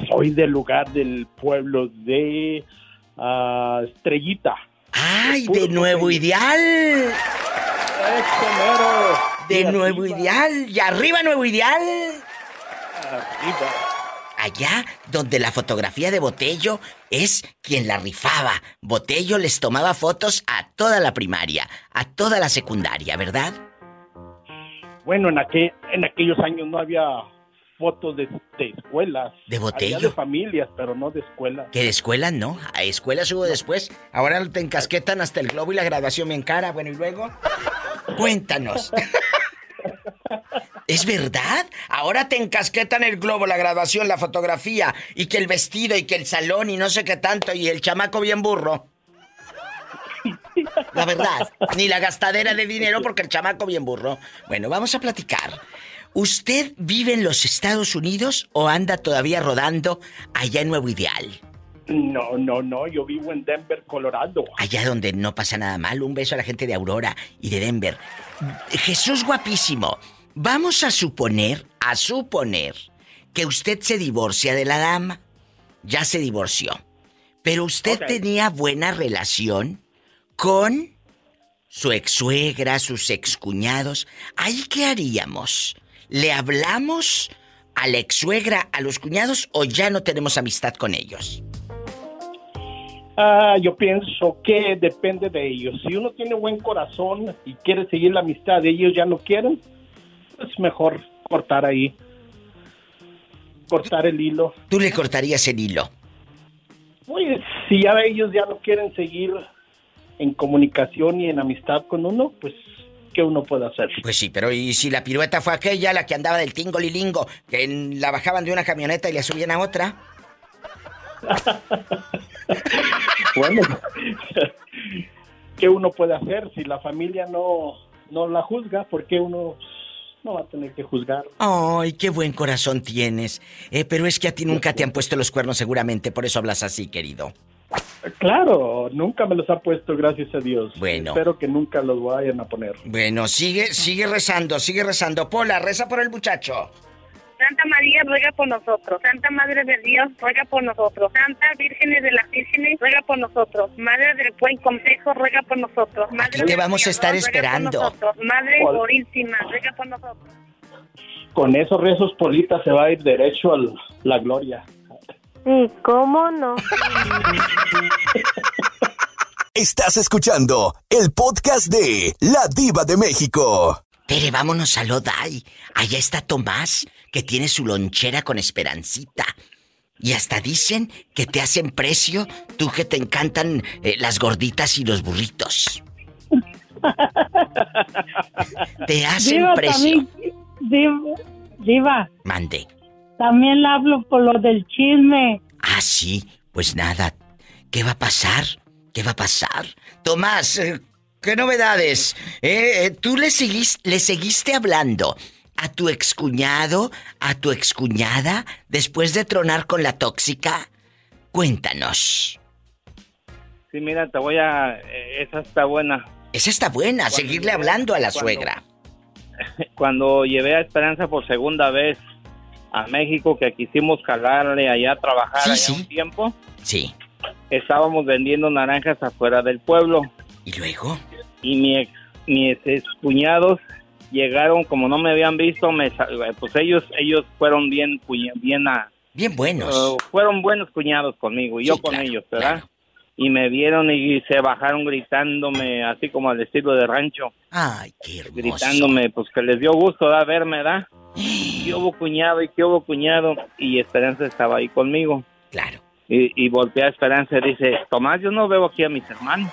soy del lugar del pueblo de ah, Estrellita. ¡Ay, de Nuevo Ideal! ¡Este mero! De Nuevo Ideal. ¡Y arriba Nuevo Ideal! Arriba. Allá donde la fotografía de Botello es quien la rifaba. Botello les tomaba fotos a toda la primaria, a toda la secundaria, ¿verdad? Bueno, en, aquel, en aquellos años no había fotos de, de escuelas. ¿De Botello? Había de familias, pero no de escuelas. Que de escuela no, a escuelas hubo después. Ahora te encasquetan hasta el globo y la graduación bien cara. Bueno, y luego. Cuéntanos. ¿Es verdad? Ahora te encasquetan el globo, la graduación, la fotografía, y que el vestido, y que el salón, y no sé qué tanto, y el chamaco bien burro. La verdad, ni la gastadera de dinero porque el chamaco bien burro. Bueno, vamos a platicar. ¿Usted vive en los Estados Unidos o anda todavía rodando allá en Nuevo Ideal? No, no, no, yo vivo en Denver, Colorado. Allá donde no pasa nada mal. Un beso a la gente de Aurora y de Denver. Jesús guapísimo. Vamos a suponer, a suponer, que usted se divorcia de la dama. Ya se divorció. Pero usted tenía buena relación con su ex suegra, sus excuñados. ¿Ahí qué haríamos? ¿Le hablamos a la ex suegra, a los cuñados o ya no tenemos amistad con ellos? Ah, yo pienso que depende de ellos. Si uno tiene buen corazón y quiere seguir la amistad y ellos ya no quieren, es mejor cortar ahí. Cortar el hilo. Tú le cortarías el hilo. Pues si ya ellos ya no quieren seguir en comunicación y en amistad con uno, pues ¿qué uno puede hacer? Pues sí, pero ¿y si la pirueta fue aquella, la que andaba del tingo lilingo, que en- la bajaban de una camioneta y la subían a otra? <laughs> Bueno, ¿qué uno puede hacer si la familia no, no la juzga? ¿Por qué uno no va a tener que juzgar? Ay, qué buen corazón tienes. Eh, pero es que a ti nunca te han puesto los cuernos seguramente, por eso hablas así, querido. Claro, nunca me los ha puesto, gracias a Dios. Bueno. Espero que nunca los vayan a poner. Bueno, sigue, sigue rezando, sigue rezando. Pola, reza por el muchacho. Santa María ruega por nosotros. Santa Madre de Dios ruega por nosotros. Santa Vírgenes de las Vírgenes ruega por nosotros. Madre del Buen Consejo ruega por nosotros. Madre Aquí te del vamos a estar esperando. nosotros. Madre. Purísima ruega por nosotros. Con esos rezos, Polita se va a ir derecho a la gloria. Sí, ¿cómo no? Estás escuchando el podcast de La Diva de México. Tere, vámonos a Lodai. Allá está Tomás, que tiene su lonchera con esperancita. Y hasta dicen que te hacen precio, tú que te encantan eh, las gorditas y los burritos. <laughs> Te hacen Diva, precio. Diva, Diva, Mande. También le hablo por lo del chisme. Ah, sí. Pues nada. ¿Qué va a pasar? ¿Qué va a pasar? Tomás, eh, ¿qué novedades? Eh, eh, ¿Tú le, seguís- le seguiste hablando a tu excuñado, a tu excuñada, después de tronar con la tóxica? Cuéntanos. Sí, mira, te voy a... eh, Esa está buena. Esa está buena, seguirle hablando a la cuando- suegra. <laughs> Cuando llevé a Esperanza por segunda vez a México, que quisimos calarle allá a trabajar Sí, allá sí. un tiempo, Sí. estábamos vendiendo naranjas afuera del pueblo. ¿Y luego? Y mi ex, mis ex cuñados llegaron, como no me habían visto, me, pues ellos ellos fueron bien, bien a, Bien buenos. Uh, fueron buenos cuñados conmigo y yo Sí, con claro, ellos, ¿verdad? Y me vieron y se bajaron gritándome, así como al estilo de rancho, Ay, qué hermoso. gritándome, pues que les dio gusto da verme, ¿verdad? ¿Qué hubo cuñado y qué hubo cuñado? Y Esperanza estaba ahí conmigo. Claro. Y, y voltea a Esperanza y dice, Tomás, yo no veo aquí a mis hermanos.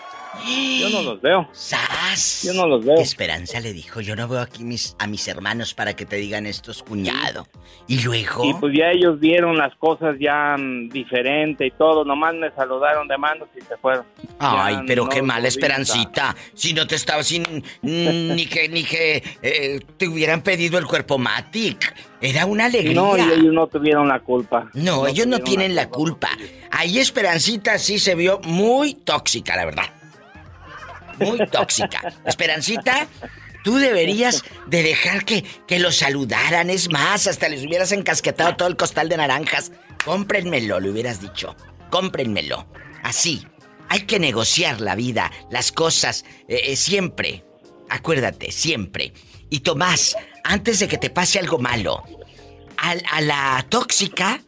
Yo no los veo. ¡Sas! Yo no los veo. Esperanza le dijo, yo no veo aquí mis, a mis hermanos para que te digan estos cuñado. Y luego... Y pues ya ellos vieron las cosas ya mm, diferente y todo, nomás me saludaron de manos y se fueron. Ay, Ya pero no qué mala esperancita. Si no te estaba sin ni que ni que eh, te hubieran pedido el cuerpo Matic. Era una alegría. No, y ellos no tuvieron la culpa. No, ellos no tienen la culpa. Ahí Esperancita sí se vio muy tóxica, la verdad. Muy tóxica. Esperancita, Tú deberías de dejar que, que lo saludaran. Es más, hasta les hubieras encasquetado todo el costal de naranjas. Cómprenmelo, le hubieras dicho. Cómprenmelo. Así. Hay que negociar la vida, las cosas, eh, eh, siempre. Acuérdate, siempre. Y Tomás, antes de que te pase algo malo, a, la tóxica,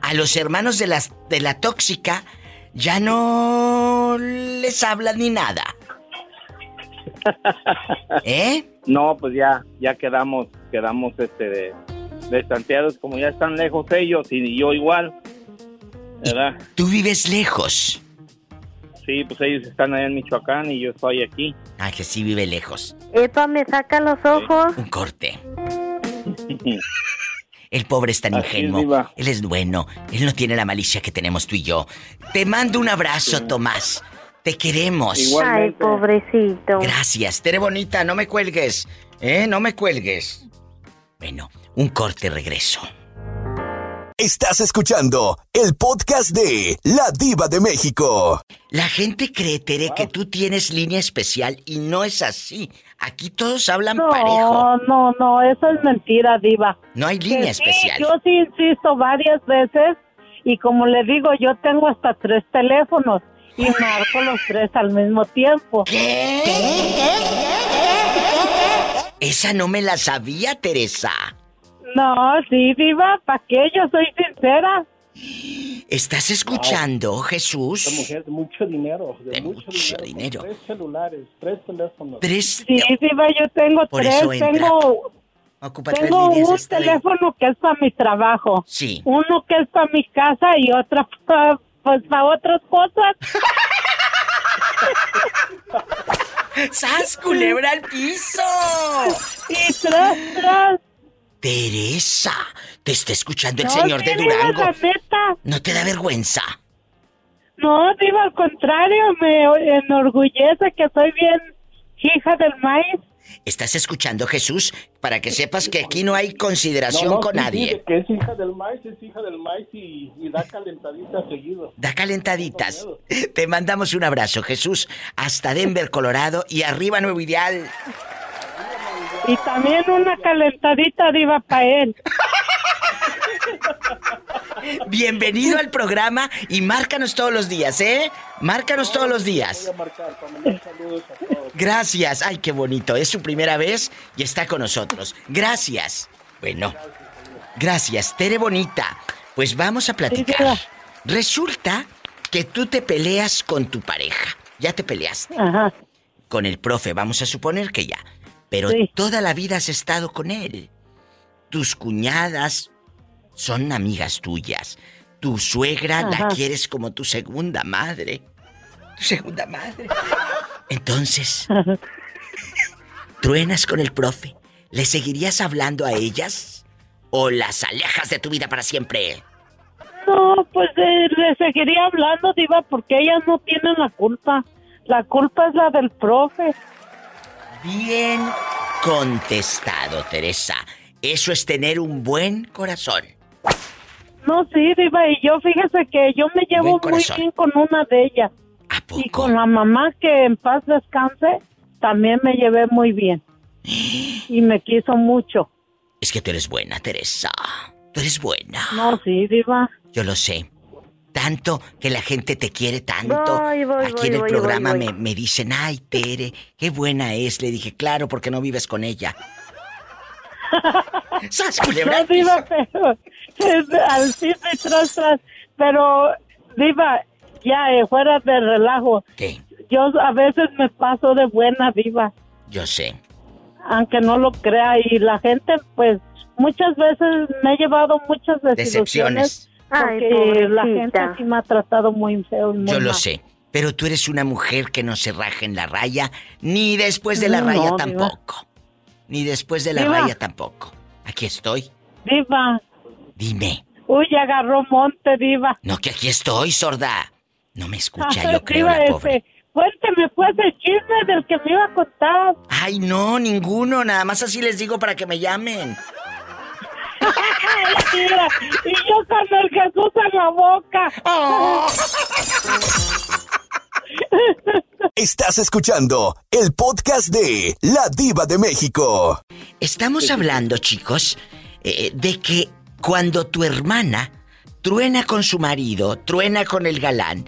a los hermanos de, las, de la tóxica, ya no les hablan ni nada. <laughs> ¿Eh? No, pues ya, ya quedamos, quedamos este de, de como ya están lejos ellos y yo igual. ¿Verdad? ¿Tú vives lejos? Sí, pues ellos están allá en Michoacán y yo estoy aquí. Ah, que sí vive lejos. Epa, me saca los ojos. Un corte. <laughs> El pobre es tan ingenuo. Él es bueno. Él no tiene la malicia que tenemos tú y yo. Te mando un abrazo, Tomás. Te queremos. Ay, pobrecito. Gracias. Tere bonita, no me cuelgues. ¿Eh? No me cuelgues. Bueno, un corte regreso. Estás escuchando el podcast de La Diva de México. La gente cree, Tere, que tú tienes línea especial y no es así. Aquí todos hablan no, parejo. No, no, no, eso es mentira, Diva. No hay línea especial. yo sí insisto varias veces y como le digo, yo tengo hasta tres teléfonos y marco los tres al mismo tiempo. ¿Qué? Esa no me la sabía, Teresa. No, sí, Diva, ¿para qué? Yo soy sincera. ¿Estás escuchando, Jesús? Esta mujer de mucho dinero. De, mucho, dinero. Tres celulares, tres teléfonos. Tres. Sí, Diva, yo tengo tres. Tengo. tengo un teléfono que es para mi trabajo. Sí. Uno que es para mi casa y otro <laughs> para, pues, para otras cosas. <laughs> ¡Sas, culebra al piso! Y tras, tras. Teresa, te está escuchando el señor de Durango. ¿No te da vergüenza? No, digo al contrario, me enorgullece que soy bien hija del maíz. ¿Estás escuchando, Jesús? Para que sepas que aquí no hay consideración con nadie. que es hija del maíz, es hija del maíz y, da calentaditas seguido. Da calentaditas. <laughs> Te mandamos un abrazo, Jesús, hasta Denver, Colorado y arriba Nuevo Ideal. Y también una calentadita diva para él. <laughs> Bienvenido al programa y márcanos todos los días, ¿eh? Márcanos todos los días. Gracias. Ay, qué bonito. Es su primera vez y está con nosotros. Gracias. Bueno, gracias, Tere Bonita. Pues vamos a platicar. Resulta que tú te peleas con tu pareja. Ya te peleaste. Ajá. Con el profe, vamos a suponer que ya. Pero toda la vida has estado con él. Tus cuñadas son amigas tuyas. Tu suegra la quieres como tu segunda madre. Tu segunda madre. Entonces, <laughs> truenas con el profe. ¿Le seguirías hablando a ellas? ¿O las alejas de tu vida para siempre? No, pues eh, le seguiría hablando, Diva, porque ellas no tienen la culpa. La culpa es la del profe. Bien contestado, Teresa. Eso es tener un buen corazón. No, sí, Diva, y yo fíjese que yo me llevo muy bien con una de ellas. Y con la mamá que en paz descanse, también me llevé muy bien. Y me quiso mucho. Es que tú eres buena, Teresa. Tú eres buena. No, sí, Diva. Yo lo sé tanto, que la gente te quiere tanto. Aquí en el programa me, me, dicen, ay, Tere, qué buena es. Le dije, claro, porque no vives con ella. <laughs> ¡Sas, culebra! No, diva, pero... Al sí, tras, tras. Pero, Diva, ya, eh, fuera de relajo. ¿Qué? Yo a veces me paso de buena, Diva. Yo sé. Aunque no lo crea. Y la gente, pues, muchas veces me he llevado muchas decepciones porque la gente sí me ha tratado muy feo. Yo lo sé. Pero tú eres una mujer que no se raja en la raya, ni después de la raya tampoco. Ni después de la raya tampoco. Aquí estoy. Diva. Dime. Uy, agarró monte, Diva. No, que aquí estoy, sorda. No me <laughs> escucha, yo creo, la pobre. Cuénteme pues el chisme del que me iba a contar. Ay, no, ninguno. Nada más así les digo para que me llamen. <laughs> y yo con el Jesús en la boca. <laughs> Estás escuchando el podcast de La Diva de México. Estamos hablando, chicos, eh, de que cuando tu hermana truena con su marido, truena con el galán,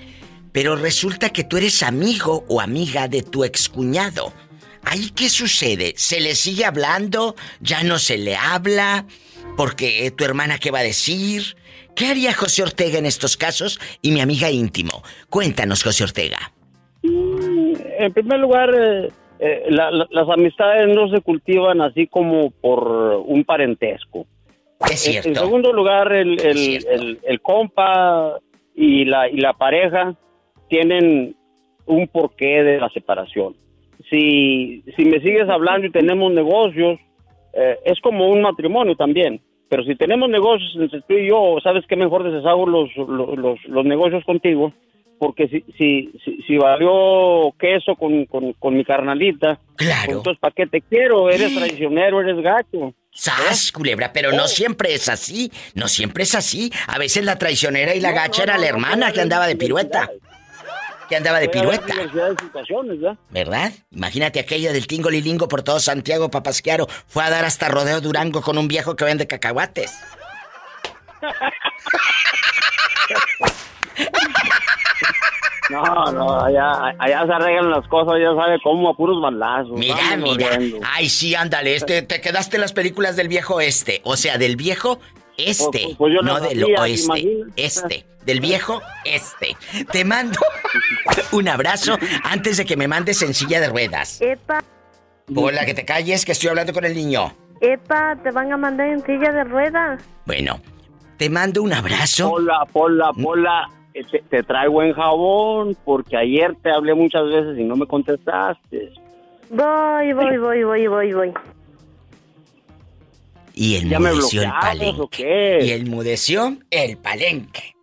pero resulta que tú eres amigo o amiga de tu excuñado. ¿Ahí qué sucede? ¿Se le sigue hablando? ¿Ya no se le habla? Porque tu hermana qué va a decir? ¿Qué haría José Ortega en estos casos? Y mi amiga íntimo. Cuéntanos, José Ortega. Mm, En primer lugar, eh, eh, la- la- las amistades no se cultivan así como por un parentesco. Es En- cierto. En, segundo lugar, el, el- el- el compa y la, y la pareja tienen un porqué de la separación. Si, si me sigues hablando y tenemos negocios, eh, es como un matrimonio también. Pero si tenemos negocios entre tú y yo, ¿sabes qué? Mejor deshago los, los, los- los negocios contigo. Porque si, si, si, si valió queso con, con, con mi carnalita, claro. entonces ¿para qué te quiero? Eres traicionero, eres gacho. ¡Sas, culebra! Pero no siempre es así. No siempre es así. A veces la traicionera y la gacha era la hermana que andaba de pirueta. Que andaba de pirueta. ¿verdad? ¿Verdad? Imagínate aquella del Tingo Lilingo por todo Santiago Papasquiaro. Fue a dar hasta Rodeo Durango con un viejo que vende cacahuates. No, no, allá, allá se arreglan las cosas, ya sabe cómo, a puros balazos. Mira, mira. Ay, sí, ándale. Este, te quedaste en las películas del viejo este. O sea, del viejo este. Pues- pues yo no las del hacía, ¿te oeste. Este. Del viejo este. Te mando <laughs> un abrazo antes de que me mandes en silla de ruedas. Epa, Hola, que te calles, que estoy hablando con el niño. epa, te van a mandar en silla de ruedas. Bueno, te mando un abrazo. Hola, hola, hola. eh, Te, te traigo en jabón porque ayer te hablé muchas veces y no me contestaste. Voy, voy, voy, voy, voy, voy. Y ¿Ya me enmudeció el palenque. Y enmudeció el palenque.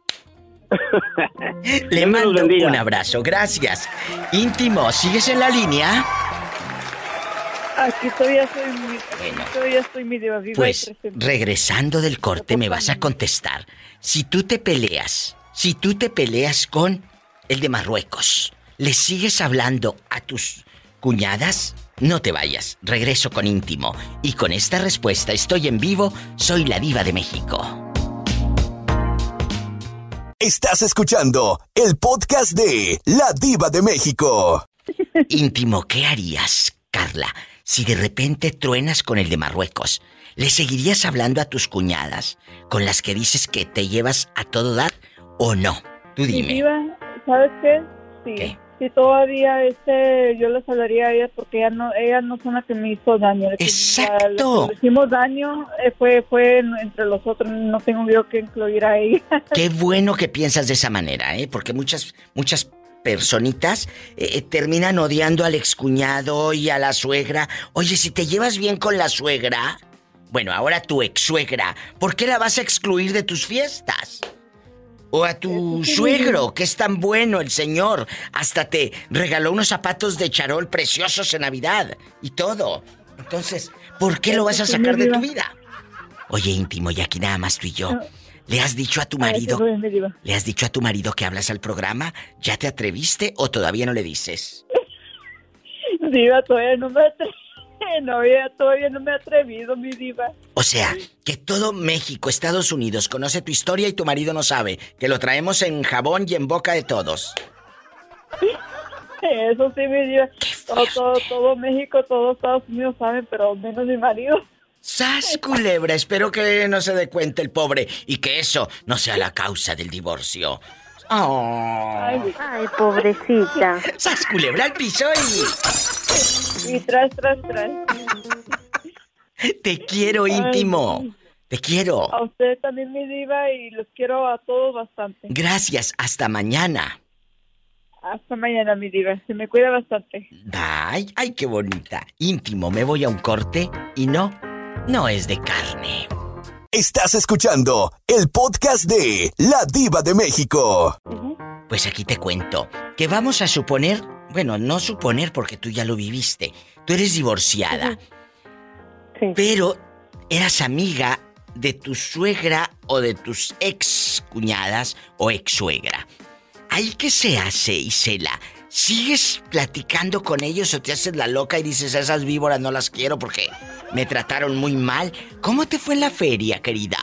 Le mando un abrazo, gracias. Íntimo, ¿sigues en la línea? Aquí todavía estoy mi, aquí todavía estoy mi diva viva y Pues, regresando del corte, me vas a contestar. Si tú te peleas, si tú te peleas con el de Marruecos, ¿le sigues hablando a tus cuñadas? No te vayas, regreso con íntimo. Y con esta respuesta, estoy en vivo, soy la diva de México. Estás escuchando el podcast de La Diva de México. <laughs> Íntimo, ¿qué harías, Carla, si de repente truenas con el de Marruecos? ¿Le seguirías hablando a tus cuñadas, con las que dices que te llevas a todo dar o no? Tú dime. diva, ¿sabes qué? Sí. Sí, todavía este, yo les hablaría a ellas porque ellas no, ellas no son las que me hizo daño. Exacto. le hicimos daño eh, fue, fue en- entre los otros, no tengo yo que incluir a ella. <laughs> Qué bueno que piensas de esa manera, ¿eh? Porque muchas, muchas personitas eh, terminan odiando al excuñado y a la suegra. Oye, si te llevas bien con la suegra, bueno, ahora tu ex suegra, ¿por qué la vas a excluir de tus fiestas? O a tu suegro, que es tan bueno el señor, hasta te regaló unos zapatos de charol preciosos en Navidad y todo. Entonces, ¿por qué lo vas a sacar de tu vida? Oye, íntimo, y aquí nada más tú y yo. ¿Le has dicho a tu Ay, marido. ¿Le has dicho a tu marido que hablas al programa? ¿Ya te atreviste o todavía no le dices? <laughs> Diva, todavía no me <laughs> no, ya todavía no me he atrevido, mi diva. O sea, que todo México, Estados Unidos conoce tu historia y tu marido no sabe, que lo traemos en jabón y en boca de todos. <laughs> Eso sí, mi diva. Todo, todo, todo México, todos Estados Unidos saben, pero menos mi marido. ¡Sas, culebra! Espero que no se dé cuenta el pobre y que eso no sea la causa del divorcio. Oh. Ay, pobrecita. ¡Sas, culebra al piso y... Y tras, tras, tras. Te quiero, íntimo. Te quiero. A usted también, mi diva, y los quiero a todos bastante. Gracias. Hasta mañana. Hasta mañana, mi diva. Se me cuida bastante. Ay, ay, qué bonita. Íntimo, me voy a un corte y no, no es de carne. Estás escuchando el podcast de La Diva de México. Pues aquí te cuento que vamos a suponer, bueno, no suponer porque tú ya lo viviste. Tú eres divorciada. Pero eras amiga de tu suegra o de tus ex cuñadas o ex suegra. ¿Ahí qué se hace, Isela? ¿Sigues platicando con ellos o te haces la loca y dices, esas víboras no las quiero porque me trataron muy mal? ¿Cómo te fue en la feria, querida?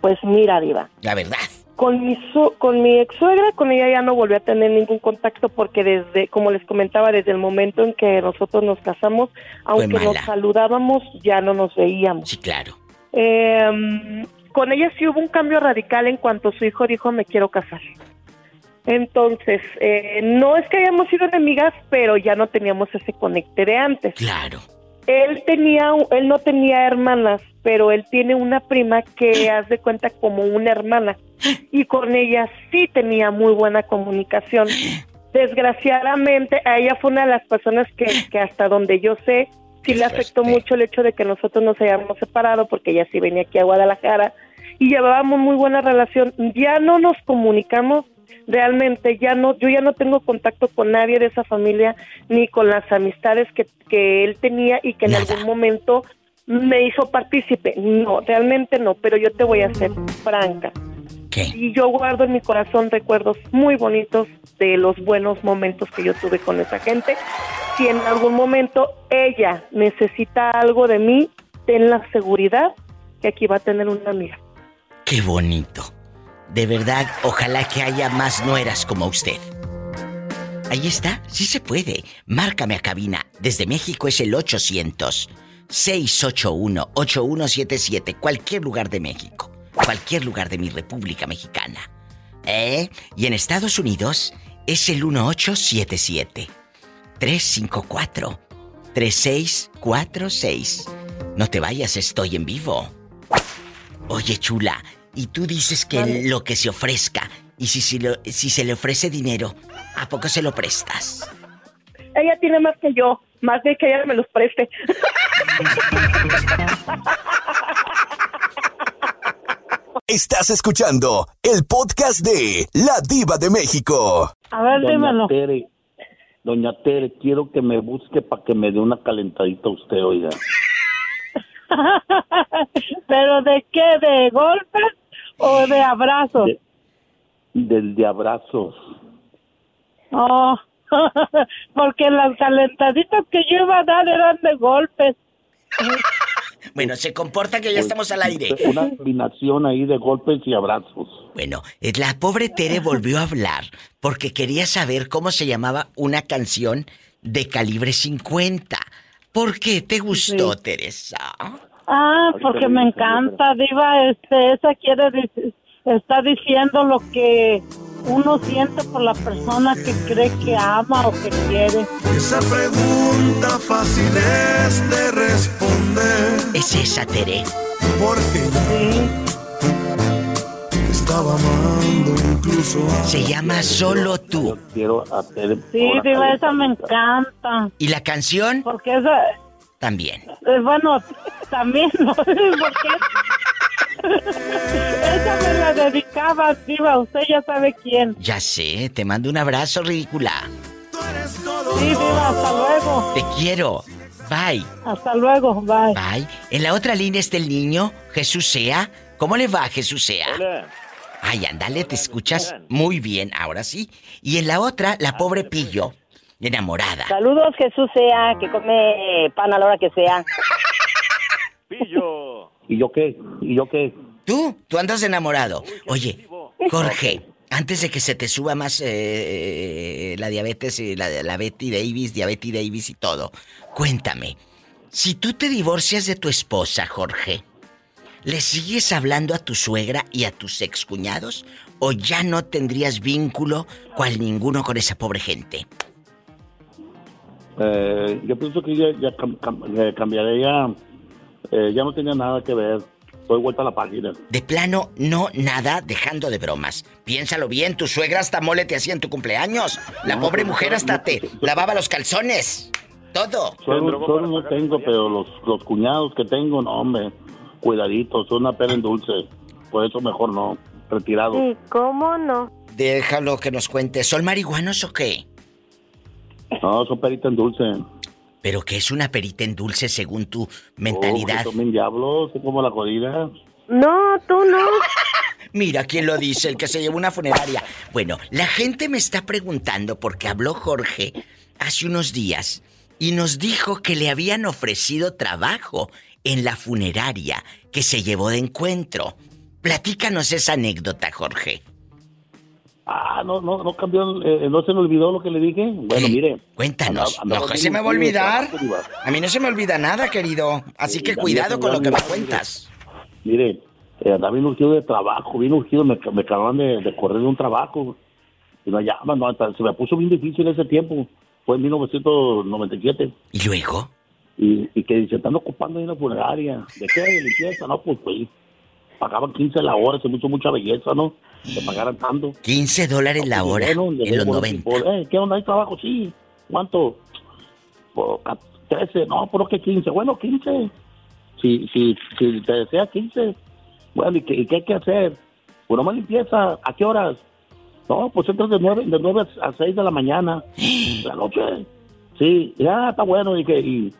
Pues mira, Diva. La verdad. Con mi, con mi ex suegra, con ella ya no volví a tener ningún contacto porque desde, como les comentaba, desde el momento en que nosotros nos casamos, aunque nos saludábamos, ya no nos veíamos. Sí, claro. Em, con ella sí hubo un cambio radical en cuanto su hijo dijo me quiero casar. Entonces, eh, no es que hayamos sido enemigas, pero ya no teníamos ese conecte de antes. Claro. Él tenía, él no tenía hermanas, pero él tiene una prima que <gasps> hace cuenta como una hermana y con ella sí tenía muy buena comunicación. <gasps> Desgraciadamente, a ella fue una de las personas que, <gasps> que hasta donde yo sé, sí le afectó mucho el hecho de que nosotros nos hayamos separado porque ella sí venía aquí a Guadalajara y llevábamos muy buena relación. Ya no nos comunicamos realmente ya no, yo ya no tengo contacto con nadie de esa familia ni con las amistades que, que él tenía y que en algún momento me hizo partícipe. No, realmente no, pero yo te voy a ser franca. Y yo guardo en mi corazón recuerdos muy bonitos de los buenos momentos que yo tuve con esa gente. Si en algún momento ella necesita algo de mí, ten la seguridad que aquí va a tener una amiga. Qué bonito. De verdad, ojalá que haya más nueras como usted. Ahí está, sí se puede. Márcame a cabina. Desde México es el 800 681 8177, cualquier lugar de México, cualquier lugar de mi República Mexicana. ¿Eh? Y en Estados Unidos es el 1877 354 3646. No te vayas, estoy en vivo. Oye, chula, y tú dices que lo que se ofrezca. Y si, si, si se le ofrece dinero, ¿a poco se lo prestas? Ella tiene más que yo, más de que ella me los preste. Estás escuchando el podcast de La Diva de México. A ver, Doña Tere, Doña Tere, quiero que me busque para que me dé una calentadita usted, oiga. <laughs> ¿Pero de qué? ¿De golpes? O de abrazos? del de abrazos. Oh, <laughs> porque las calentaditas que yo iba a dar eran de golpes. <laughs> Bueno, se comporta que ya estamos al aire. Una combinación ahí de golpes y abrazos. Bueno, eh, la pobre Tere volvió a hablar porque quería saber cómo se llamaba una canción de calibre 50. ¿Por qué te gustó, Teresa? Ah, porque me encanta, Diva. Este, esa quiere decir, está diciendo lo que uno siente por la persona que cree que ama o que quiere. Esa pregunta fácil es de responder. Es esa, Tere. Porque sí. estaba amando incluso. Se llama Solo tú. quiero a Tere. Sí, Diva, esa me encanta. ¿Y la canción? Porque esa. También. Eh, bueno, también, ¿no? <laughs> Porque esa me la dedicaba, Diva, usted ya sabe quién. Ya sé, te mando un abrazo, ridícula. Sí, Diva, hasta luego. Te quiero. Bye. Hasta luego, bye. Bye. En la otra línea está el niño, Jesús Sea. ¿Cómo le va, Jesús Sea? Hola. Ay, ándale, te escuchas muy bien, ahora sí. Y en la otra, la pobre Pillo, enamorada. Saludos, Jesús Sea, que come pan a la hora que sea. ¿Y yo qué? ¿Y yo qué? ¿Tú? ¿Tú andas enamorado? Oye, Jorge, antes de que se te suba más eh, la diabetes, y la, la Betty Davis, diabetes Davis y todo, cuéntame, si tú te divorcias de tu esposa, Jorge, ¿le sigues hablando a tu suegra y a tus excuñados? ¿O ya no tendrías vínculo cual ninguno con esa pobre gente? Eh, yo pienso que ya, ya cam- cam- eh, cambiaré ya. Eh, ya no tenía nada que ver. Estoy vuelta a la página. De plano, no nada, dejando de bromas. Piénsalo bien, tu suegra hasta mole te hacía en tu cumpleaños. La No, pobre mujer hasta te lavaba los calzones. Todo. Solo, solo no tengo, pero los, los cuñados que tengo, no, hombre. Cuidadito, son una pera en dulce. Por eso mejor no. Retirado. Sí, ¿cómo no? Déjalo que nos cuente. ¿Son marihuanos o qué? No, son perita en dulce. Pero que es una perita en dulce según tu Oh, mentalidad. que tomen diablos, como la jodida. No, tú no. <laughs> Mira quién lo dice, el que se llevó una funeraria. Bueno, la gente me está preguntando porque habló Jorge hace unos días y nos dijo que le habían ofrecido trabajo en la funeraria que se llevó de encuentro. Platícanos esa anécdota, Jorge. Ah, no, no, no cambió, eh, no se me olvidó lo que le dije. Bueno, mire. Cuéntanos. no se me va a olvidar. A mí no se me olvida nada, querido. Así que cuidado con lo que me cuentas. Mire, eh, andaba bien urgido de trabajo, bien urgido, me, me acababan de, correr de un trabajo. Y no llaman, no, se me puso bien difícil ese tiempo. Fue en 1997. ¿Y luego? Y, y que se están ocupando en la funeraria. ¿De qué? De limpieza, no, pues, pues pagaban 15 la hora, se me hizo mucha belleza, ¿no? Que pagaran tanto. 15 dólares la hora en los 90. Eh, ¿Qué onda? ¿Hay trabajo? Sí. ¿Cuánto? Por 13, no, ¿por qué 15? Bueno, 15. Si, si, si te desea 15. Bueno, ¿y qué, qué hay que hacer? Bueno, más limpieza. ¿A qué horas? No, pues entras de 9, de 9 a 6 de la mañana. <gasps> la noche. Sí, ya está bueno. Y, que, y,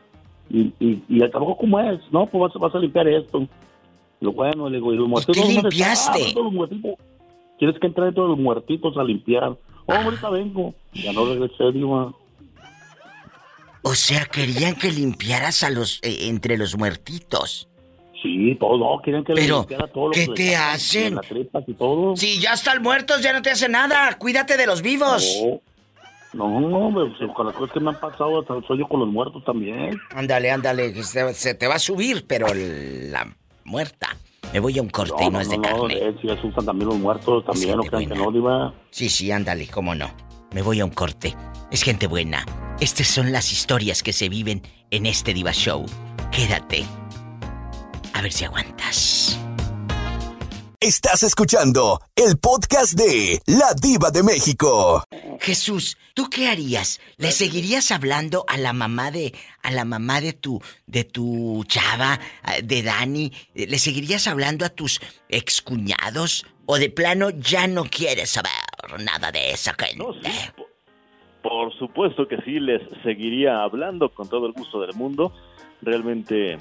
y, y, el trabajo, ¿cómo es? No, pues vas, vas a limpiar esto. Lo bueno, le digo, y los muertitos. ¿Qué limpiaste? Tienes que entrar de los muertitos a limpiar. Oh, ahorita vengo. Ya no regresé, digo. O sea, querían que limpiaras a los eh, entre los muertitos. Sí, todo, querían que Pero, limpiara todo. ¿qué te hacen? Las tripas y todo. Si ya están muertos, ya no te hace nada. Cuídate de los vivos. No, no, no con las cosas que me han pasado, soy yo con los muertos también. Ándale, ándale, se, se te va a subir, pero la muerta. Me voy a un corte y no, es de carne. No, si asustan también los muertos, también, no crean que no, Diva. Sí, sí, ándale, cómo no. Me voy a un corte. Es gente buena. Estas son las historias que se viven en este Diva Show. Quédate. A ver si aguantas. Estás escuchando el podcast de La Diva de México. Jesús, ¿tú qué harías? ¿Le seguirías hablando a la mamá de a la mamá de tu de tu chava, de Dani? ¿Le seguirías hablando a tus excuñados o de plano ya no quieres saber nada de esa gente? por supuesto que sí les seguiría hablando con todo el gusto del mundo. Realmente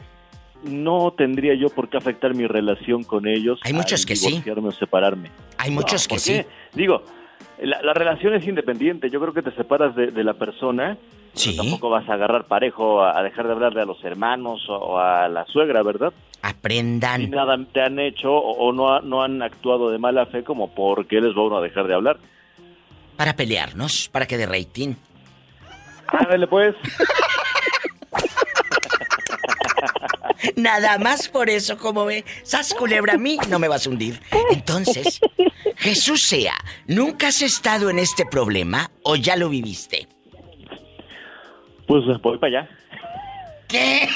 no tendría yo por qué afectar mi relación con ellos. Hay muchos que sí. o separarme. Hay muchos que sí. Digo, la, relación es independiente. Yo creo que te separas de, la persona. Sí. Tampoco vas a agarrar parejo a, dejar de hablarle a los hermanos o, a la suegra, ¿verdad? Aprendan. Y nada te han hecho o, no, no han actuado de mala fe como porque les va uno a dejar de hablar. Para pelearnos, para que de rating. Ándale pues. <laughs> Nada más por eso, como ve, sas culebra a mí, no me vas a hundir. Entonces, Jesús sea, ¿nunca has estado en este problema o ya lo viviste? Pues voy para allá. ¿Qué?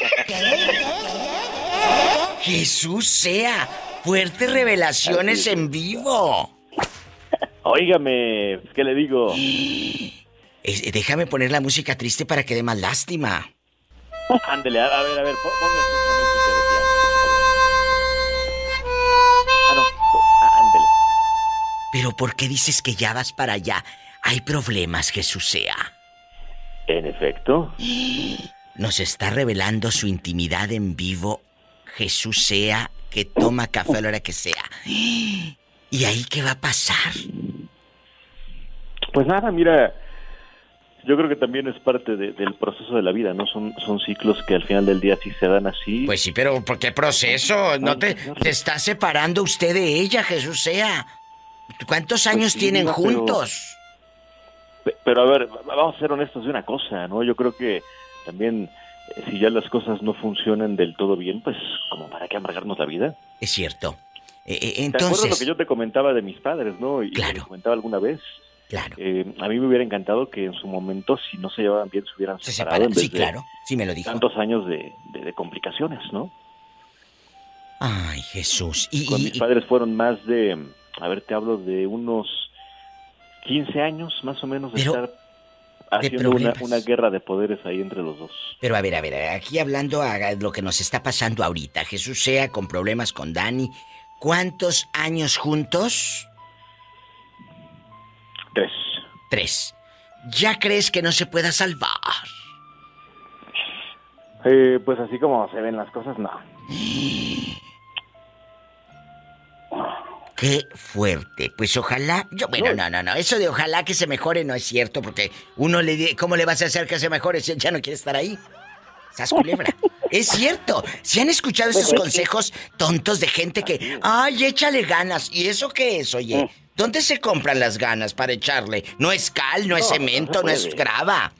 Jesús sea, fuertes revelaciones en vivo. Óigame, ¿qué le digo? déjame poner la música triste para que dé más lástima. Ándele, a, ver, a ver, ponga esa música de piano. Ah, no, ándele. Pero ¿por qué dices que ya vas para allá? Hay problemas, Jesús sea. En efecto. Nos está revelando su intimidad en vivo, Jesús sea, que toma café a la hora que sea. ¿Y ahí qué va a pasar? Pues nada, mira, yo creo que también es parte del proceso de la vida, ¿no? Son, son ciclos que al final del día sí se dan así. Pues sí, pero ¿por qué proceso? ¿No te, te está separando usted de ella, Jesús sea? ¿Cuántos pues años tienen juntos? Pero, a ver, vamos a ser honestos de una cosa, ¿no? Yo creo que también eh, si ya las cosas no funcionan del todo bien, pues como para qué amargarnos la vida. Es cierto. entonces... Eh, ¿Te acuerdas lo que yo te comentaba de mis padres, no? Y claro. te comentaba alguna vez. Claro. Eh, a mí me hubiera encantado que en su momento, si no se llevaban bien, se hubieran separado. sí, claro. Sí, me lo dijo. Tantos años de, complicaciones, ¿no? Ay, Jesús. Y, Con mis padres fueron más de, a ver, te hablo de unos 15 años más o menos de estar haciendo una, una, guerra de poderes ahí entre los dos. Pero a ver, a ver, aquí hablando a lo que nos está pasando ahorita, Jesús sea con problemas con Dani, ¿cuántos años juntos? Tres. Tres. ¿Ya crees que no se pueda salvar? Eh, pues así como se ven las cosas, no. <gasps> Qué fuerte. Pues ojalá. Yo, bueno, no, no, no. Eso de ojalá que se mejore no es cierto, porque uno le dice, ¿cómo le vas a hacer que se mejore si él ya no quiere estar ahí? Sas culebra. <laughs> es cierto. Si han escuchado esos consejos tontos de gente que, ay, échale ganas. ¿Y eso qué es, oye? ¿Dónde se compran las ganas para echarle? No es cal, no, es cemento, no, es grava.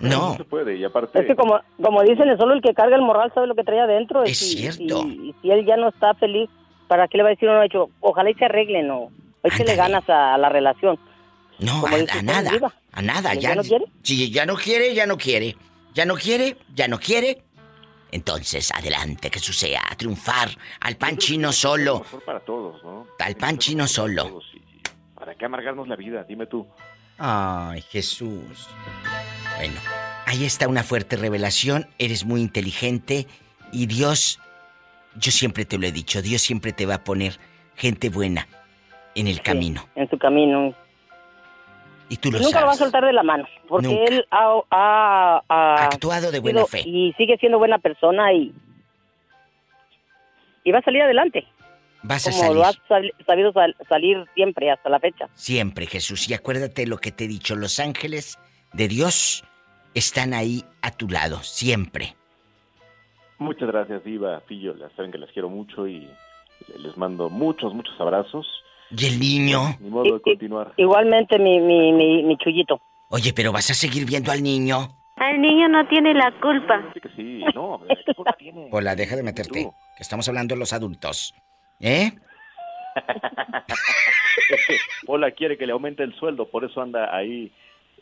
No. No se puede, y aparte. Es que como, como dicen, solo el que carga el morral sabe lo que trae adentro. Es cierto. Y, si él ya no está feliz, ¿para qué le va a decir uno hecho? Ojalá y se arreglen o échale ganas a, la relación. No, a, dice a usted, nada. A nada. ¿Ya Ya, no quiere? Si ya no quiere, ya no quiere. Ya no quiere, ya no quiere. Entonces, adelante, que sea, a triunfar. Al pan chino solo. Mejor para todos, ¿no? Al pan chino solo. ¿Para qué amargarnos la vida? Dime tú. Ay, Jesús. Bueno, ahí está una fuerte revelación. Eres muy inteligente y Dios, yo siempre te lo he dicho, Dios siempre te va a poner gente buena en el camino. En su camino. Y tú lo Nunca lo va a sabes. soltar de la mano. Porque Nunca. él ha, ha- ha Actuado de buena sido- fe. Y sigue siendo buena persona y. Y va a salir adelante. Vas a como salir. lo has sabido sal- salir siempre hasta la fecha. Siempre, Jesús. Y acuérdate lo que te he dicho, los ángeles de Dios están ahí a tu lado, siempre. Muchas gracias, Diva, Pillo. Las saben que las quiero mucho y les mando muchos, muchos abrazos. ¿Y el niño? Ni modo de continuar. Igualmente mi, mi, mi, mi chullito. Oye, pero vas a seguir viendo al niño. El niño no tiene la culpa. Sí que sí, no, ¿qué culpa tiene? Hola, deja de meterte. Que estamos hablando de los adultos. ¿Eh? <laughs> Pola quiere que le aumente el sueldo, por eso anda ahí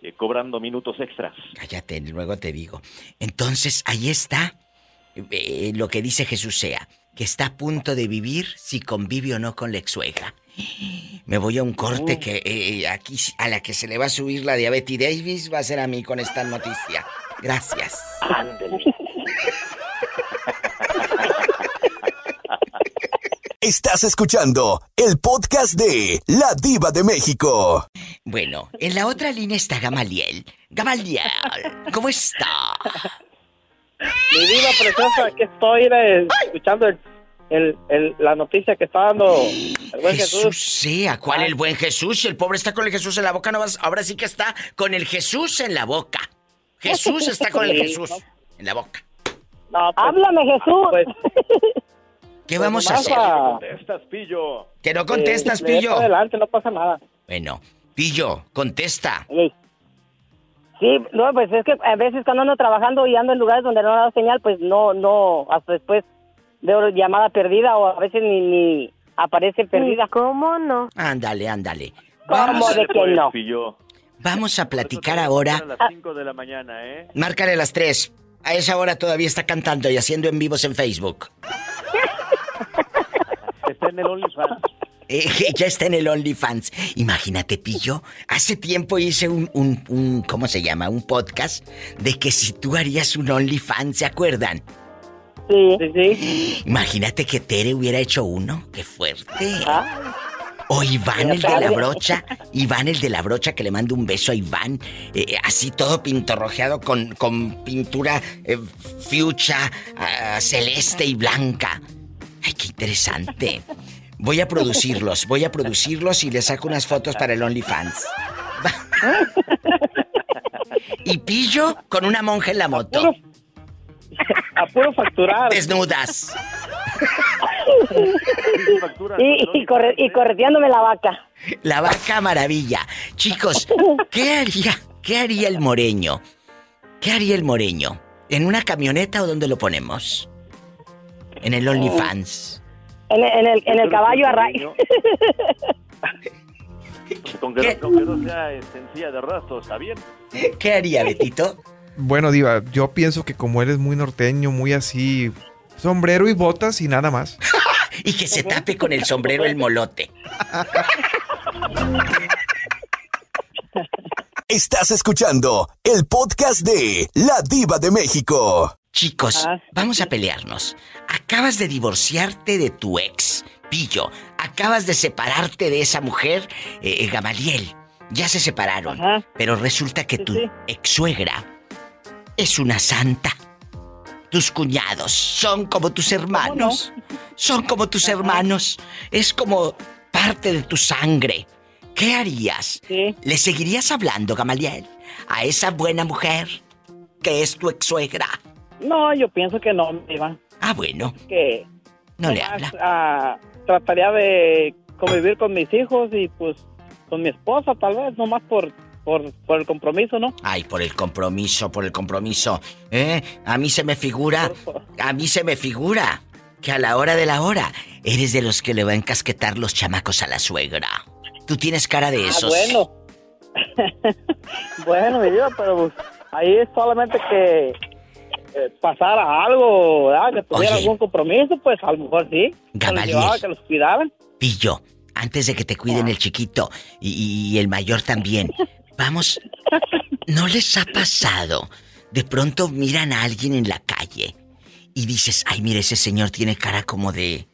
eh, cobrando minutos extras. Cállate, luego te digo. Entonces, ahí está eh, lo que dice Jesús sea, que está a punto de vivir si convive o no con la ex-suegra. Me voy a un corte que eh, aquí a la que se le va a subir la diabetes Davis va a ser a mí con esta noticia. Gracias. Estás escuchando el podcast de La Diva de México. Bueno, en la otra línea está Gamaliel. Gamaliel, ¿cómo está? Mi diva preciosa, aquí estoy eh, escuchando el, el, el- la noticia que está dando el buen Jesús Jesús. sea, ¿cuál el buen Jesús? Si el pobre está con el Jesús en la boca, no vas, ahora sí que está con el Jesús en la boca. Jesús está con el. <laughs> Jesús en la boca. No, pues, Háblame, Jesús. pues, ¿Qué vamos a nomás hacer? a- Contestas, Pillo. Que no contestas, eh, Pillo. adelante, no pasa nada. Bueno, Pillo, contesta. Sí, no, pues es que a veces cuando ando trabajando y ando en lugares donde no da señal, pues no, no, hasta después veo llamada perdida o a veces ni, ni aparece perdida. ¿Cómo no? Ándale, ándale. ¿Cómo de que Pues, no? Vamos a platicar ahora. A las 5 de la mañana, ¿eh? Márcale a las 3. A esa hora todavía está cantando y haciendo en vivos en Facebook. Está en el OnlyFans. Eh, <laughs> ya está en el OnlyFans. Imagínate, Pillo. Hace tiempo hice un, un, un- ¿cómo se llama? Un podcast de que si tú harías un OnlyFans, ¿se acuerdan? Sí. sí, Imagínate que Tere hubiera hecho uno. ¡Qué fuerte! Ah. O Iván, el de la brocha. Iván, el de la brocha, que le mando un beso a Iván. eh, así todo pintorrojeado con, con pintura eh, fuchsia, ah, celeste y blanca. ¡Ay, qué interesante! Voy a producirlos, voy a producirlos y les saco unas fotos para el OnlyFans. y pillo con una monja en la moto. A puro facturar. Desnudas. <laughs> Y, y, corre- y correteándome la vaca. La vaca maravilla. Chicos, ¿qué haría? ¿Qué haría el moreño? ¿Qué haría el moreño? ¿En una camioneta o dónde lo ponemos? En el OnlyFans. En, el- en el, en el caballo a raíz. <laughs> Con que, con que no sea sencilla de rastro, ¿está bien? ¿Qué haría, Betito? Bueno, Diva, yo pienso que como eres muy norteño, muy así, sombrero y botas y nada más. <laughs> Y que se tape con el sombrero el molote. Estás escuchando el podcast de La Diva de México. Chicos, vamos a pelearnos. Acabas de divorciarte de tu ex, Pillo. Acabas de separarte de esa mujer, eh, Gamaliel. Ya se separaron. Pero resulta que tu ex suegra es una santa. Tus cuñados son como tus hermanos. Son como tus hermanos. Es como parte de tu sangre. ¿Qué harías? ¿Le seguirías hablando, Gamaliel, a esa buena mujer que es tu ex suegra? No, yo pienso que no, Diva. Ah, bueno. Que No le habla. ah, trataría de convivir con mis hijos y pues con mi esposa, tal vez, nomás por, por, por el compromiso, ¿no? Ay, por el compromiso, por el compromiso. ¿Eh? A mí se me figura, a mí se me figura que a la hora de la hora eres de los que le va a encasquetar los chamacos a la suegra. Tú tienes cara de Ah, esos. bueno. <laughs> bueno, mi pero pues, ahí es solamente que eh, pasara algo, ¿verdad? Que tuviera Oye. algún compromiso, pues a lo mejor sí. Que los Gamaliel. llevaba, que los cuidaban. Pillo, antes de que te cuiden el chiquito y, y el mayor también, vamos, ¿no les ha pasado? De pronto miran a alguien en la calle y dices, ay, mira, ese señor tiene cara como de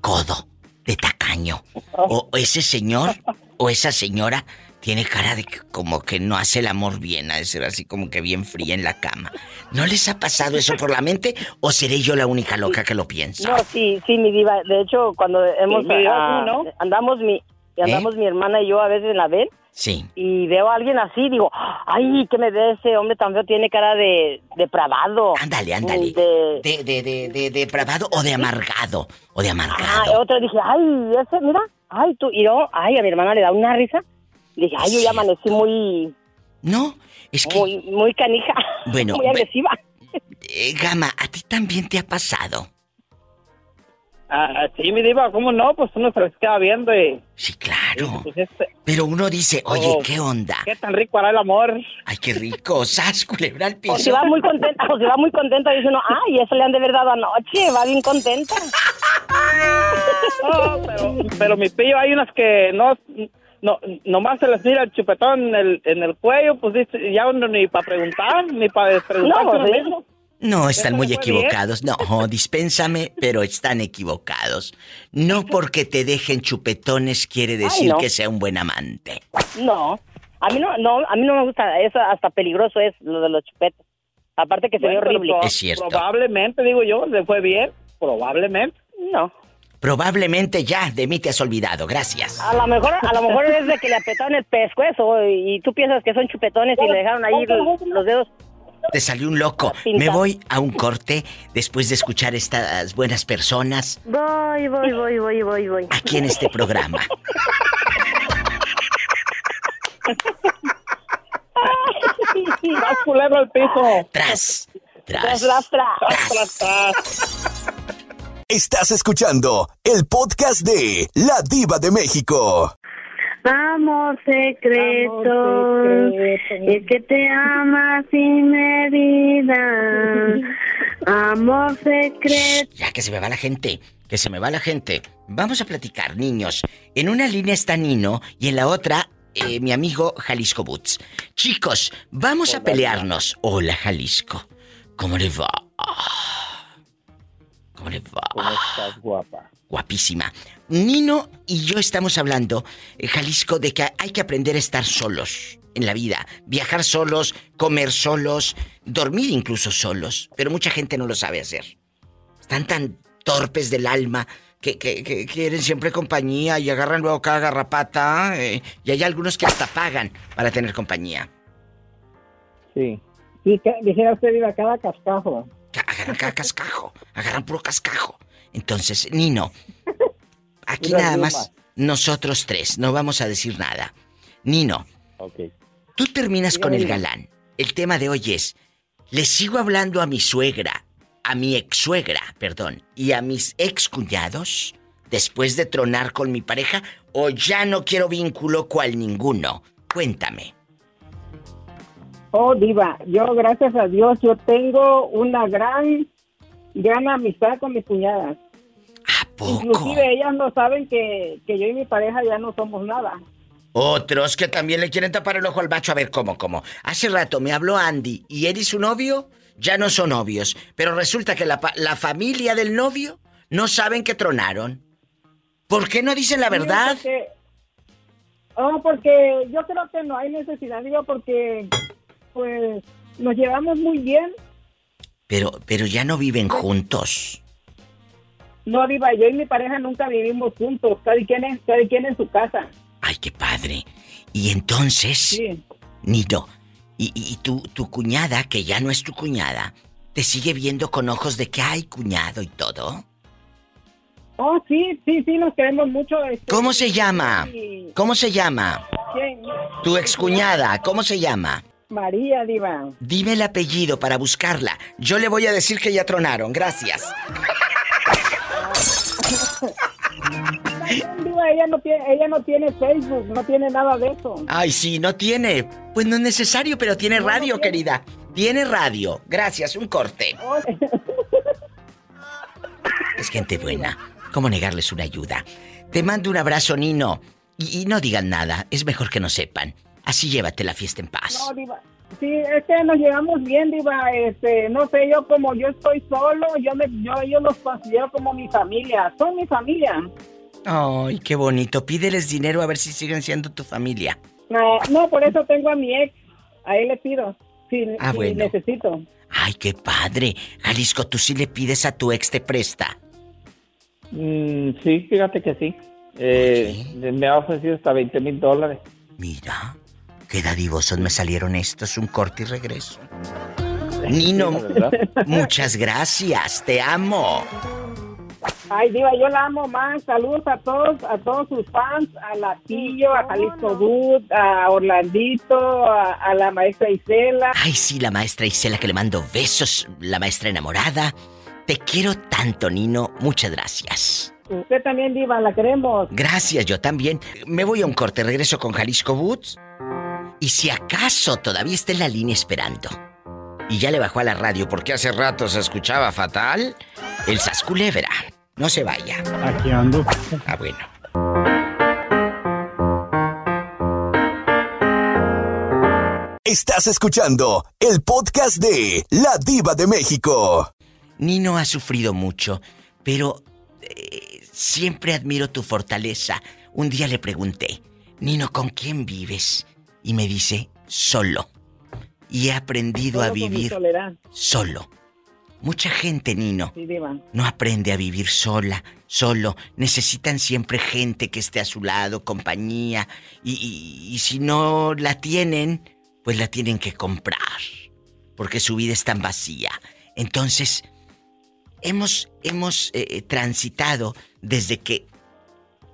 codo, de tacaño. O o ese señor o esa señora tiene cara de que como que no hace el amor bien, ha de ser así como que bien fría en la cama. ¿No les ha pasado eso por la mente o seré yo la única loca que lo piensa? No, sí, sí, mi diva. De hecho, cuando hemos mi diva, ah, ¿cómo no? andamos mi andamos mi hermana y yo a veces en la ven Sí. y veo a alguien así, digo, ay, que me ve ese hombre tan feo, tiene cara de depravado. Ándale, ándale. De, De, de, de, de depravado o de amargado. O de ah, amargado. otra dije, ay, ese, mira, ay, tú, y yo, ay, a mi hermana le da una risa. Le dije, ay, yo ya amanecí muy... No, es que... Muy, muy canija. <laughs> Bueno, muy agresiva. Eh, Gama, ¿a ti también te ha pasado? Ah, sí, mi diva, ¿cómo no? Pues uno se les queda viendo y... Sí, claro. Pues este, Pero uno dice, oye, Oh. ¿qué onda? qué tan rico hará el amor. Ay, qué rico. <laughs> ¡Sas, culebra al O piso! si va muy contenta, o si va muy contenta, dice uno, ay, eso le han de haber dado anoche, va bien contenta. <laughs> No, pero, pero mi pillo, hay unas que no, no, nomás se les mira el chupetón en el, en el cuello, pues dice, ya uno ni para preguntar, ni para preguntar No, sí. No, están Eso muy bien. equivocados. No, dispénsame, pero están equivocados. No porque te dejen chupetones quiere decir no. que sea un buen amante. No, a mí no, no, a mí no me gusta, eso hasta peligroso es lo de los chupetes. Aparte que se ve Bueno, pero horrible. Es cierto. Probablemente, digo yo, le fue bien, probablemente. No. Probablemente ya de mí te has olvidado. Gracias. A lo mejor, a lo mejor es de que le apretaron el pescuezo y tú piensas que son chupetones y le dejaron ahí los, los dedos. Te salió un loco. Me voy a un corte después de escuchar estas buenas personas Voy, voy, voy, voy, voy, voy. aquí en este programa. Más culebra al piso. Tras, Tras, tras, tras. Tras, tras. Estás escuchando el podcast de La Diva de México. Amor secreto, es que te ama sin medida. Amor secreto. Ya que se me va la gente, que se me va la gente. Vamos a platicar, niños. En una línea está Nino y en la otra eh, mi amigo Jalisco Boots. Chicos, vamos a pelearnos. Hola, Jalisco. ¿Cómo le va? ¿Cómo le va? ¿Cómo estás, guapa? Guapísima. Nino y yo estamos hablando, eh, Jalisco, de que hay que aprender a estar solos en la vida. Viajar solos, comer solos, dormir incluso solos. Pero mucha gente no lo sabe hacer. Están tan torpes del alma que, que- que quieren siempre compañía y agarran luego cada garrapata. eh, y hay algunos que hasta pagan para tener compañía. Sí. Que, dijera usted, iba cada cascajo. Agarran cada cascajo, agarran puro cascajo. Entonces, Nino, aquí nada más nosotros tres, no vamos a decir nada. Nino, tú terminas con el galán. El tema de hoy es, ¿le sigo hablando a mi suegra, a mi ex suegra, perdón, y a mis ex cuñados después de tronar con mi pareja o ya no quiero vínculo cual ninguno? Cuéntame. Oh, diva, yo gracias a Dios, yo tengo una gran, gran amistad con mis cuñadas. Inclusive ellas no saben que, que yo y mi pareja ya no somos nada. Otros que también le quieren tapar el ojo al macho. A ver, ¿cómo, cómo? Hace rato me habló Andy y él y su novio ya no son novios. Pero resulta que la, la familia del novio no saben que tronaron. ¿Por qué no dicen la verdad? Sí, porque- Oh, porque yo creo que no hay necesidad, digo, porque pues nos llevamos muy bien. Pero, pero ya no viven juntos. No, Diva, yo y mi pareja nunca vivimos juntos. Cada quien, es, cada quien en su casa. Ay, qué padre. Y entonces, sí. Nito, y, y tu, tu cuñada, que ya no es tu cuñada, ¿te sigue viendo con ojos de que hay cuñado y todo? Oh, sí, sí, sí, nos queremos mucho. Este, ¿Cómo se llama? ¿Cómo se llama? ¿Quién? Tu excuñada, ¿cómo se llama? María, Diva. Dime el apellido para buscarla. Yo le voy a decir que ya tronaron. Gracias. <laughs> ella no tiene, ella no tiene Facebook, no tiene nada de eso. Ay, sí, no tiene. Pues no es necesario, pero tiene radio, querida. Tiene radio. Gracias, un corte. <laughs> es gente buena. ¿Cómo negarles una ayuda? Te mando un abrazo, Nino. Y, no digan nada, es mejor que no sepan. Así llévate la fiesta en paz. No, Diva. Sí, es que nos llevamos bien, Diva. Este, no sé, yo como yo estoy solo, yo me, yo, yo los considero como mi familia. Son mi familia. Ay, qué bonito. Pídeles dinero a ver si siguen siendo tu familia. No, no, por eso tengo a mi ex. A él le pido. Si, ah, necesito. Ay, qué padre. Jalisco, tú sí le pides a tu ex te presta. Mm, sí, fíjate que sí. Eh, me ha ofrecido hasta 20 mil dólares. Mira, qué dadivosos me salieron estos, un corte y regreso. Nino, <laughs> muchas gracias, te amo. Ay, Diva, yo la amo más. Saludos a todos, a todos sus fans, a Latillo, a Jalisco Bud, a Orlandito, a, a, la maestra Isela. Ay, sí, la maestra Isela que le mando besos, la maestra enamorada. Te quiero tanto, Nino. Muchas gracias. Usted también, Diva, la queremos. Gracias, yo también. Me voy a un corte, regreso con Jalisco Boots. Y si acaso todavía está en la línea esperando. Y ya le bajó a la radio porque hace rato se escuchaba fatal. El Sasculebra. No se vaya. Aquí ando. Ah, bueno. Estás escuchando el podcast de La Diva de México. Nino ha sufrido mucho, pero eh, siempre admiro tu fortaleza. Un día le pregunté, Nino, ¿con quién vives? Y me dice, solo. Y he aprendido a vivir solo. Mucha gente, Nino, no aprende a vivir sola, solo. Necesitan siempre gente que esté a su lado, compañía. Y, si no la tienen, pues la tienen que comprar. Porque su vida es tan vacía. Entonces, hemos, hemos eh, eh, transitado desde que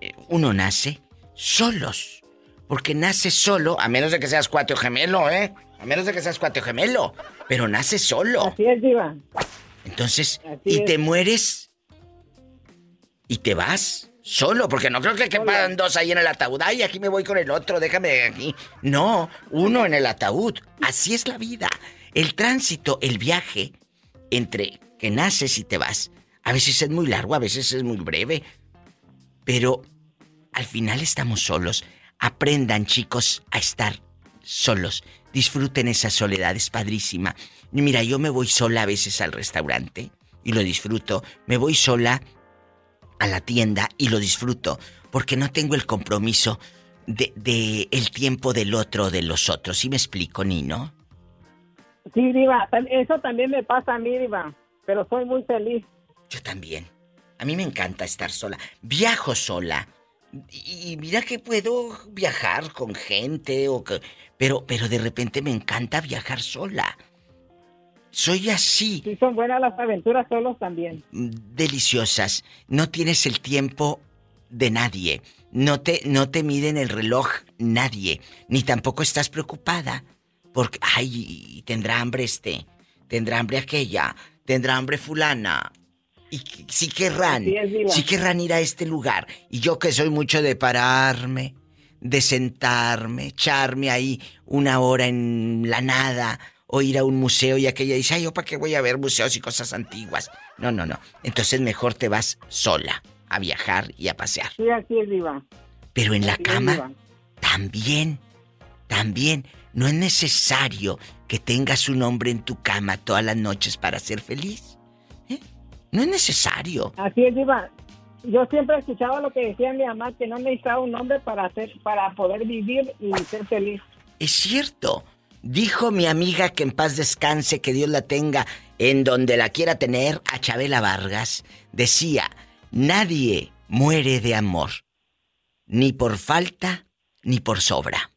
eh, uno nace solos. Porque nace solo, a menos de que seas cuatro gemelo, ¿eh? A menos de que seas cuatro gemelo. Pero nace solo. Así es, Diva. Entonces, y te mueres y te vas solo, porque no creo que quepan dos ahí en el ataúd. Ay, aquí me voy con el otro, déjame aquí. No, uno en el ataúd. Así es la vida. El tránsito, el viaje entre que naces y te vas. A veces es muy largo, a veces es muy breve. Pero al final estamos solos. Aprendan, chicos, a estar solos. Disfruten esa soledad, es padrísima. Y mira, yo me voy sola a veces al restaurante y lo disfruto. Me voy sola a la tienda y lo disfruto porque no tengo el compromiso de, de el tiempo del otro o de los otros. ¿Sí me explico, Nino? Sí, Diva, eso también me pasa a mí, Diva pero soy muy feliz. Yo también. A mí me encanta estar sola. Viajo sola. Y mira que puedo viajar con gente o que... Pero, pero de repente me encanta viajar sola. Soy así. Sí, son buenas las aventuras solos también. Deliciosas. No tienes el tiempo de nadie. No te, no te miden el reloj nadie. Ni tampoco estás preocupada. Porque, ay, tendrá hambre este. Tendrá hambre aquella tendrá hambre fulana. Y si querrán, si querrán ir a este lugar. Y yo que soy mucho de pararme, de sentarme, echarme ahí una hora en la nada, o ir a un museo y aquella dice, ay, yo para qué voy a ver museos y cosas antiguas. No, no, no. Entonces mejor te vas sola a viajar y a pasear. Sí, así es, Diva. Pero en la cama, también, también. No es necesario que tengas un hombre en tu cama todas las noches para ser feliz. No es necesario. Así es, Diva. Yo siempre escuchaba lo que decía mi mamá, que no necesitaba un hombre para, hacer, para poder vivir y ser feliz. Es cierto. Dijo mi amiga que en paz descanse, que Dios la tenga en donde la quiera tener, a Chabela Vargas. Decía nadie muere de amor. Ni por falta, ni por sobra.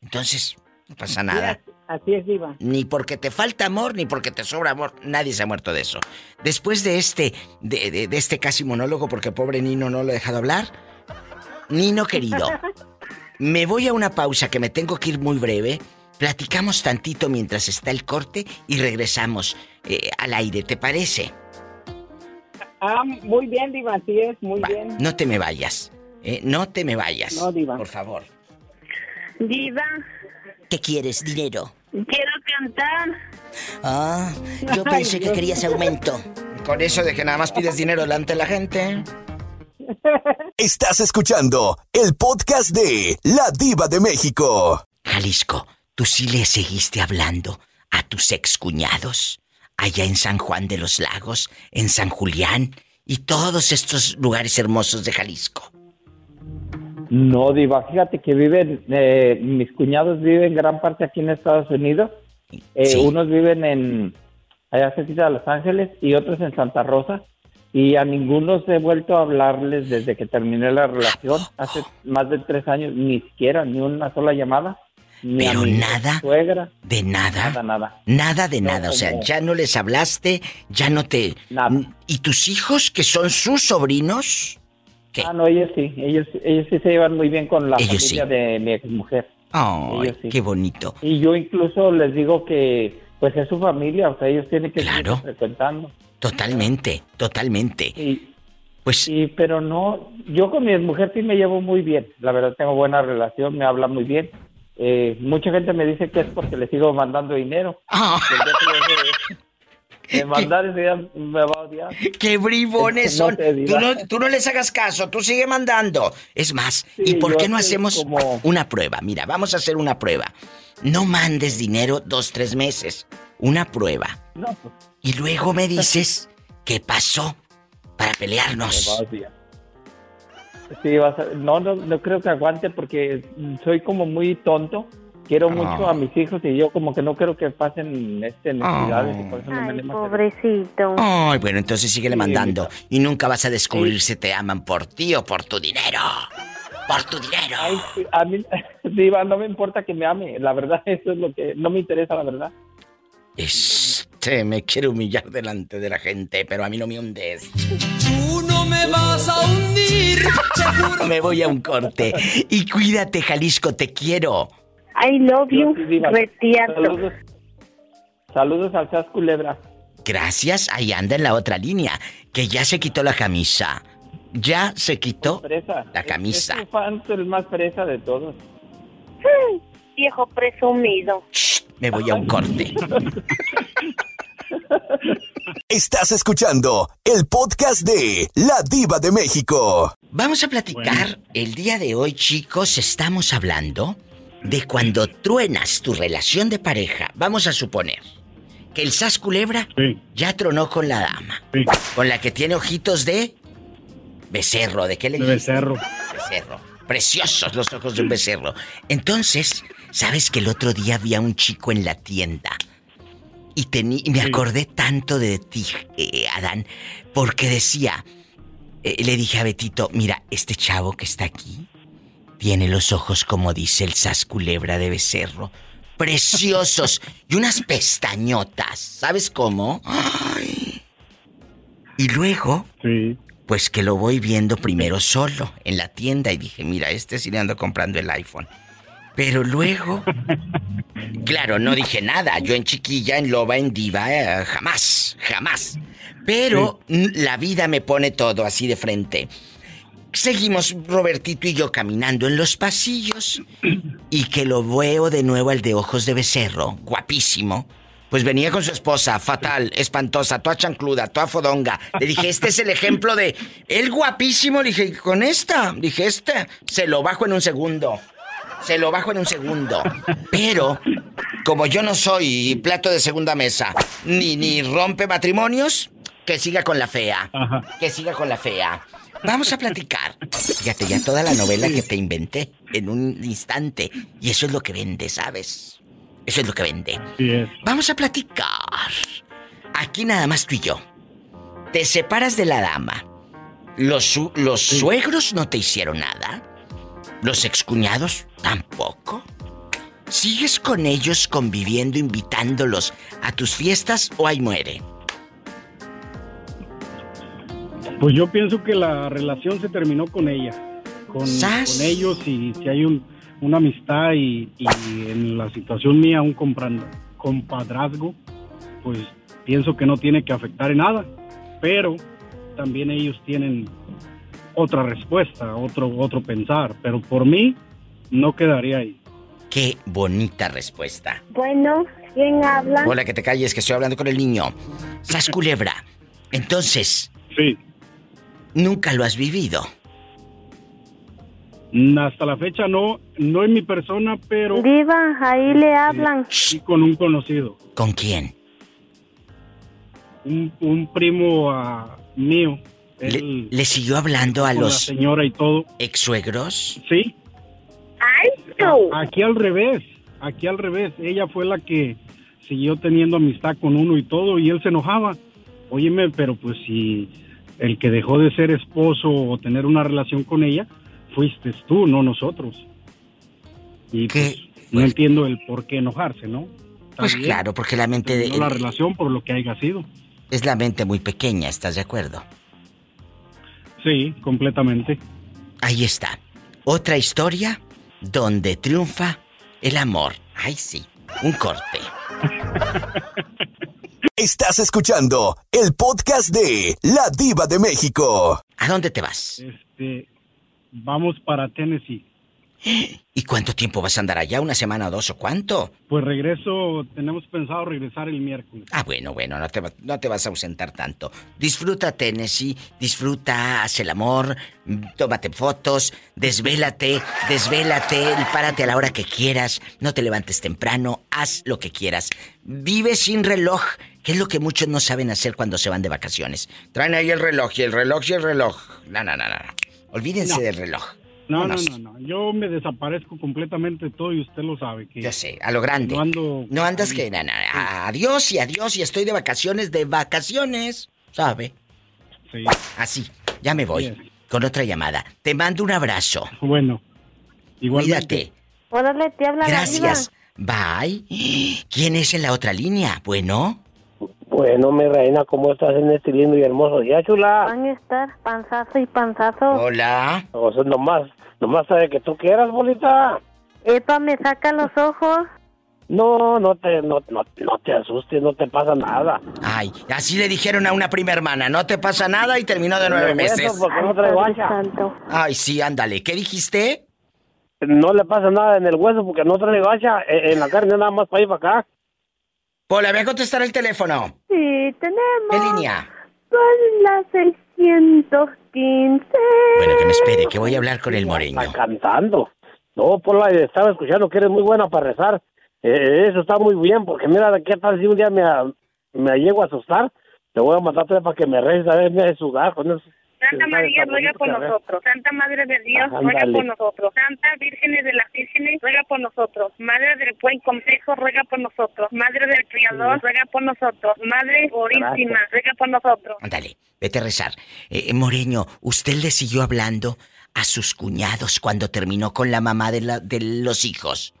Entonces, no pasa nada. Así es, Diva. Ni porque te falta amor, ni porque te sobra amor. Nadie se ha muerto de eso. Después de este, de, de este casi monólogo, porque pobre Nino no lo he dejado hablar. Nino querido, <laughs> me voy a una pausa que me tengo que ir muy breve. Platicamos tantito mientras está el corte y regresamos eh, al aire, ¿te parece? Ah, muy bien, Diva, así es, muy bien. No te me vayas, eh, no te me vayas. No, Diva. Por favor. Diva, ¿Qué quieres, dinero? Quiero cantar. Ah, yo pensé que querías aumento. Con eso de que nada más pides dinero delante de la gente. <laughs> Estás escuchando el podcast de La Diva de México. Jalisco, tú sí le seguiste hablando a tus excuñados allá en San Juan de los Lagos, en San Julián y todos estos lugares hermosos de Jalisco. No, Diva, fíjate que viven, eh, mis cuñados viven gran parte aquí en Estados Unidos. Eh, Unos viven en, allá cerquita de Los Ángeles y otros en Santa Rosa. Y a ninguno se he vuelto a hablarles desde que terminé la relación, hace más de tres años, ni siquiera, ni una sola llamada. Ni a Pero mi nada, suegra. de nada. Nada, nada. Nada de No, nada, o sea, ya no les hablaste, ya no te... ¿Y tus hijos, que son sus sobrinos? Ah, no, ellos sí, ellos, ellos sí se llevan muy bien con la Ellos familia sí. de mi exmujer. Ellos sí. qué bonito. Y yo incluso les digo que, pues es su familia, o sea, ellos tienen que Claro. seguir frecuentando. Totalmente, totalmente. Pues sí, pero no, yo con mi mujer sí me llevo muy bien, la verdad tengo buena relación, me habla muy bien. Eh, mucha gente me dice que es porque le sigo mandando dinero. Ah. De mandar ese día me va a odiar. ¡Qué bribones <laughs> son! tú, no, tú no les hagas caso, tú sigue mandando. Es más, ¿y por qué no hacemos como- una prueba? Mira, vamos a hacer una prueba. No mandes dinero dos, tres meses. Una prueba. No, pues, Y luego me dices qué pasó para me va a pelearnos. odiar. Sí, vas a- no, no, no creo que aguante porque soy como muy tonto. Quiero mucho Ah. a mis hijos y yo como que no quiero que pasen este, necesidades y por eso no me animo a hacer- Pobrecito. Ay, bueno, entonces síguele Sí, mandando. Y nunca vas a descubrir si te aman por ti o por tu dinero. Por tu dinero. Ay, sí, a mí, <laughs> Diva, no me importa que me ame. La verdad, <laughs> eso es lo que no me interesa, la verdad. Este me quiere humillar delante de la gente, pero a mí no me hundes. Tú no me vas a hundir. <laughs> Me voy a un corte. Y cuídate, Jalisco, te quiero. I love you, retiato. Saludos, saludos al Sas Culebra. Gracias, ahí anda en la otra línea, que ya se quitó la camisa. Ya se quitó la camisa. Es un fan el más fresa de todos. Viejo presumido. Me voy a un corte. Estás escuchando el podcast de La Diva de México. Vamos a platicar el día de hoy, chicos. Estamos hablando de cuando truenas tu relación de pareja. Vamos a suponer que el Sas Culebra ya tronó con la dama. Con la que tiene ojitos de becerro. ¿De qué le De becerro. Becerro. Preciosos los ojos de un becerro. Entonces, ¿sabes que el otro día vi a un chico en la tienda? Y, tení- y me acordé tanto de ti, eh, Adán, porque decía, eh, le dije a Betito, mira, este chavo que está aquí tiene los ojos como dice el sas culebra de becerro, preciosos y unas pestañotas, ¿sabes cómo? Ay. Y luego, pues que lo voy viendo primero solo en la tienda y dije, mira, este sí le ando comprando el iPhone. Pero luego, <laughs> claro, no dije nada. Yo en chiquilla, en loba, en diva, eh, jamás, jamás. Pero la vida me pone todo así de frente. Seguimos Robertito y yo caminando en los pasillos y que lo veo de nuevo al de ojos de becerro, guapísimo. Pues venía con su esposa, fatal, espantosa, toda chancluda, toda fodonga. Le dije, este es el ejemplo de él guapísimo. Le dije, con esta, dije, esta, se lo bajo en un segundo. Se lo bajo en un segundo. Pero, como yo no soy plato de segunda mesa, ni, ni rompe matrimonios, que siga con la fea. Que siga con la fea. Vamos a platicar. Fíjate, ya toda la novela que te inventé en un instante. Y eso es lo que vende, ¿sabes? Eso es lo que vende. Vamos a platicar. Aquí nada más tú y yo. Te separas de la dama. Los, los suegros no te hicieron nada. Los excuñados tampoco. ¿Sigues con ellos conviviendo, invitándolos a tus fiestas o ahí muere? Pues yo pienso que la relación se terminó con ella, con, con ellos y si hay un, una amistad y, y en la situación mía un compadrazgo, pues pienso que no tiene que afectar en nada, pero también ellos tienen otra respuesta, otro, otro pensar, pero por mí no quedaría ahí. Qué bonita respuesta. Bueno, ¿quién habla? Hola, que te calles, que estoy hablando con el niño. Sas Culebra. Entonces. Sí. Nunca lo has vivido. Hasta la fecha no, no en mi persona, pero... Diva, ahí le hablan. Sí, con un conocido. ¿Con quién? Un, un primo ah, mío. ¿Le, Él- le siguió hablando a los la señora y todo. ex suegros? Sí. A- Aquí al revés, aquí al revés. Ella fue la que siguió teniendo amistad con uno y todo y él se enojaba. Óyeme, pero pues si el que dejó de ser esposo o tener una relación con ella, fuiste tú, no nosotros. Y pues, no entiendo el por qué enojarse, ¿no? Pues bien, claro, porque la mente de... la relación por lo que haya sido. Es la mente muy pequeña, ¿estás de acuerdo? Sí, completamente. Ahí está. Otra historia donde triunfa el amor. Ay, sí. Un corte. <laughs> Estás escuchando el podcast de La Diva de México. ¿A dónde te vas? Este, vamos para Tennessee. ¿Y cuánto tiempo vas a andar allá? ¿Una semana o dos o cuánto? Pues regreso, tenemos pensado regresar el miércoles. Ah, bueno, bueno, no te, no te vas a ausentar tanto. Disfruta Tennessee, disfruta, haz el amor, tómate fotos, desvélate, desvélate, y párate a la hora que quieras, no te levantes temprano, haz lo que quieras. Vive sin reloj, que es lo que muchos no saben hacer cuando se van de vacaciones. Traen ahí el reloj y el reloj y el reloj. No, no, no, no. no. Olvídense No. del reloj. No, no, no, no. Yo me desaparezco completamente de todo y usted lo sabe. Que Yo sé, a lo grande. No ando. No andas que... na, na, adiós y adiós y estoy de vacaciones, de vacaciones, ¿sabe? Sí. Así, ya me voy. Con otra llamada. Te mando un abrazo. Bueno, Cuídate. Órale, te habla la Gracias. Bye. <gasps> ¿Quién es en la otra línea? Bueno. Bueno, mi reina, ¿cómo estás en este lindo y hermoso día, chula? Van a estar panzazo y panzazo. Hola. O sea, nomás, nomás sabe que tú quieras, bolita. Epa, me saca los ojos. No, no te, no, no, no te asustes, no te pasa nada. Ay, así le dijeron a una prima hermana, no te pasa nada y terminó de nueve meses. porque no trae guacha. Ay, sí, ándale. ¿Qué dijiste? No le pasa nada en el hueso porque no trae gacha. En, en la carne nada más para ir para acá. Pola, voy a contestar el teléfono. Sí, tenemos. ¿Qué línea? Son las 615. Bueno, que me espere, que voy a hablar con el moreño. Está cantando. No, Pola, estaba escuchando que eres muy buena para rezar. Eh, eso está muy bien, porque mira, ¿qué tal si un día me, me llego a asustar? Te voy a matar para que me reces, a ver, me sudar con eso. Santa María, ruega por nosotros. Santa Madre de Dios, ruega por nosotros. Santa Vírgenes de las Vírgenes, ruega por nosotros. Madre del Buen Consejo, ruega por nosotros. Madre del Criador, ruega por nosotros. Madre Purísima, ruega por nosotros. Ándale, vete a rezar. Eh, eh, Moreño, ¿usted le siguió hablando a sus cuñados cuando terminó con la mamá de, la- de los hijos?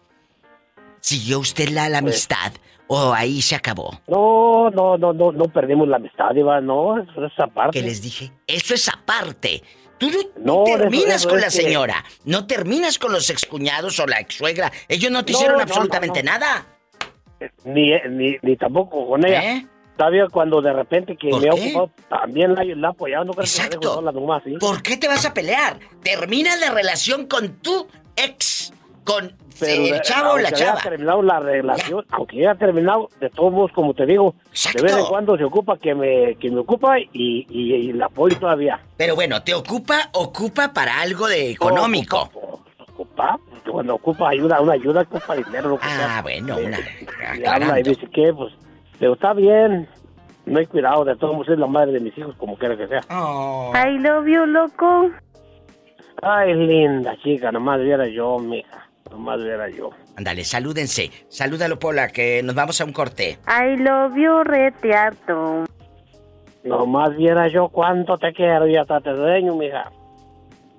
¿Siguió usted la, la amistad o ahí se acabó? No, no, no, no, no perdimos la amistad, Iván, no, eso es aparte. ¿Qué les dije? Eso es aparte. Tú no, No, de eso- terminas eso con la que- señora, no terminas con los excuñados o la exsuegra. Ellos no te No, hicieron no, absolutamente nada. Ni, ni, ni tampoco con ella. Todavía cuando de repente que ¿Eh? ¿Por me ha ocupado, también la, la apoyado, no creo que dejo sola nomás, ¿sí? ¿Por qué te vas a pelear? Termina la relación con tu ex, con Pero el de- chavo o la chava. terminado la relación, aunque haya terminado, de todos modos, como te digo, de vez en cuando se ocupa que me, que me ocupa y, y, y la apoyo todavía. Pero bueno, te ocupa, ocupa para algo de económico. Ocupa, porque cuando ocupa ayuda, una ayuda, ocupa dinero. Lo que Ah, sea. bueno, una. Y habla y dice que, pues, pero está bien, no hay cuidado, de todos modos es la madre de mis hijos, como quiera que sea. I love you, loco. Ay, linda chica, nomás viera yo, mija, nomás viera yo. Ándale, salúdense. Salúdalo, Pola, que nos vamos a un corte. I love you, reteato. Nomás viera yo cuánto te quiero y hasta te sueño, mija.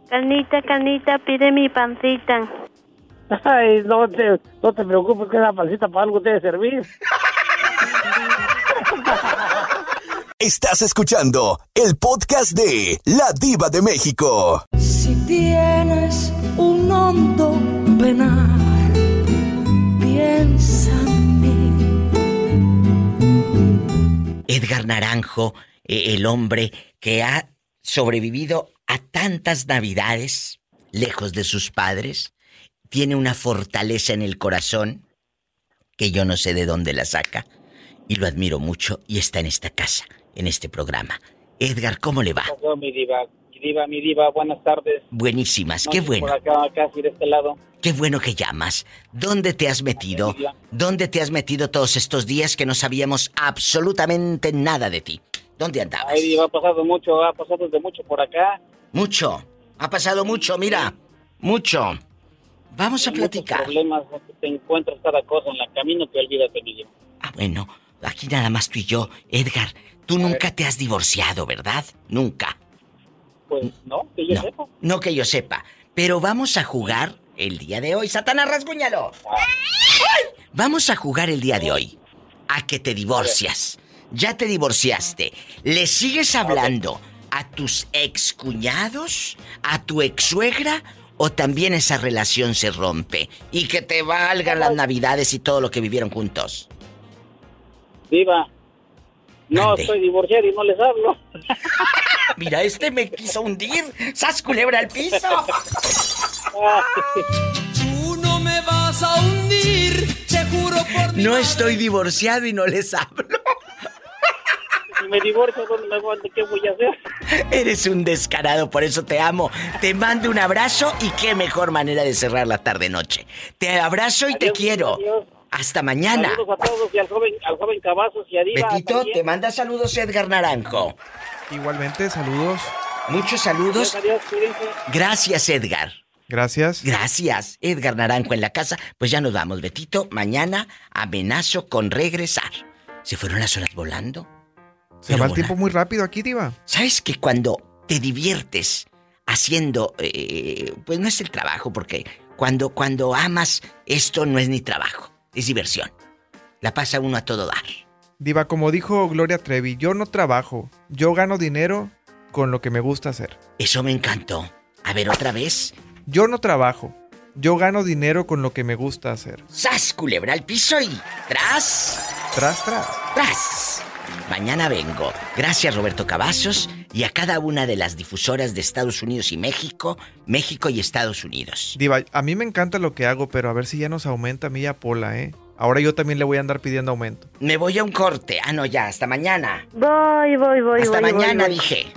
Canita, canita, pide mi pancita. Ay, no te, no te preocupes que esa pancita para algo debe servir. Estás escuchando el podcast de La Diva de México. Si tienes un hondo piensa en mí. Edgar Naranjo, eh, el hombre que ha sobrevivido a tantas navidades lejos de sus padres, tiene una fortaleza en el corazón que yo no sé de dónde la saca y lo admiro mucho y está en esta casa en este programa. Edgar, ¿cómo le va? mi diva? Mi diva, mi diva, buenas tardes. Buenísimas, qué bueno. Por acá, casi de este lado. Qué bueno que llamas. ¿Dónde te has metido? ¿Dónde te has metido todos estos días que no sabíamos absolutamente nada de ti? ¿Dónde andabas? Ay, diva, ha pasado mucho, ha pasado de mucho por acá. Mucho. Ha pasado mucho, mira. Mucho. Vamos a platicar. problemas, te encuentras cada cosa en el camino que olvídate, mi diva. Ah, bueno, aquí nada más tú y yo. Edgar, Tú nunca te has divorciado, ¿verdad? Nunca. Pues no, que yo sepa. No que yo sepa. Pero vamos a jugar el día de hoy. Satanás, rasguñalo. Vamos a jugar el día de hoy. A que te divorcias. Ya te divorciaste. ¿Le sigues hablando a tus excuñados? ¿A tu ex suegra? ¿O también esa relación se rompe? Y que te valgan las navidades y todo lo que vivieron juntos. Viva, no, estoy divorciado y no les hablo. <laughs> Mira, este me quiso hundir. ¡Sas culebra al piso! <laughs> Tú no me vas a hundir, te juro por No estoy divorciado y no les hablo. Si me divorcio, ¿qué voy a hacer? Eres un descarado, por eso te amo. Te mando un abrazo y qué mejor manera de cerrar la tarde-noche. Te abrazo y te quiero. Hasta mañana. Saludos a todos y al joven, al joven Cavazos y a Diva Betito, te manda saludos Edgar Naranjo. Igualmente, saludos. Muchos saludos. Adiós, Gracias, Edgar. Gracias. Gracias, Edgar Naranjo en la casa. Pues ya nos vamos, Betito. Mañana amenazo con regresar. ¿Se fueron las horas volando? Se va el tiempo muy rápido aquí, Diva. ¿Sabes que cuando te diviertes haciendo, eh, pues no es el trabajo, porque cuando, cuando amas, esto no es ni trabajo es diversión. La pasa uno a todo dar. Diva, como dijo Gloria Trevi, yo no trabajo, yo gano dinero con lo que me gusta hacer. Eso me encantó. A ver, otra vez. Yo no trabajo, yo gano dinero con lo que me gusta hacer. ¡Sas, culebra al piso y tras! Tras, tras. Tras. Mañana vengo. Gracias Roberto Cavazos y a cada una de las difusoras de Estados Unidos y México, México y Estados Unidos. Diva, a mí me encanta lo que hago, pero a ver si ya nos aumenta a mí y a Pola, ¿eh? Ahora yo también le voy a andar pidiendo aumento. Me voy a un corte. Ah, no, ya, hasta mañana. Voy, voy, voy. Hasta voy, mañana, voy, dije.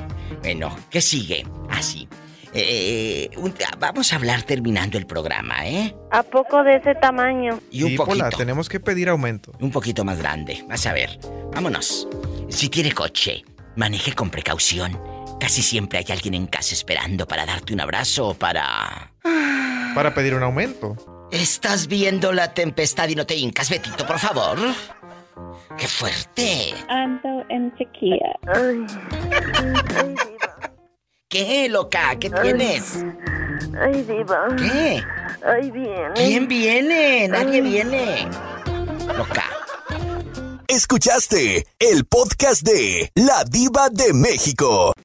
Bueno, ¿qué sigue? Así. Eh, vamos a hablar terminando el programa, ¿eh? ¿A poco de ese tamaño? Y un Sí, poquito. Pola, tenemos que pedir aumento. Un poquito más grande. Vas a ver. Vámonos. Si tiene coche, maneje con precaución. Casi siempre hay alguien en casa esperando para darte un abrazo o para... Para pedir un aumento. Estás viendo la tempestad y no te hincas, Betito, por favor. ¡Qué fuerte! Ando en sequía. ¿Qué, loca? ¿Qué tienes? Ay, diva. ¿Qué? Ay, bien. ¿Quién viene? Nadie viene. Loca. Escuchaste el podcast de La Diva de México.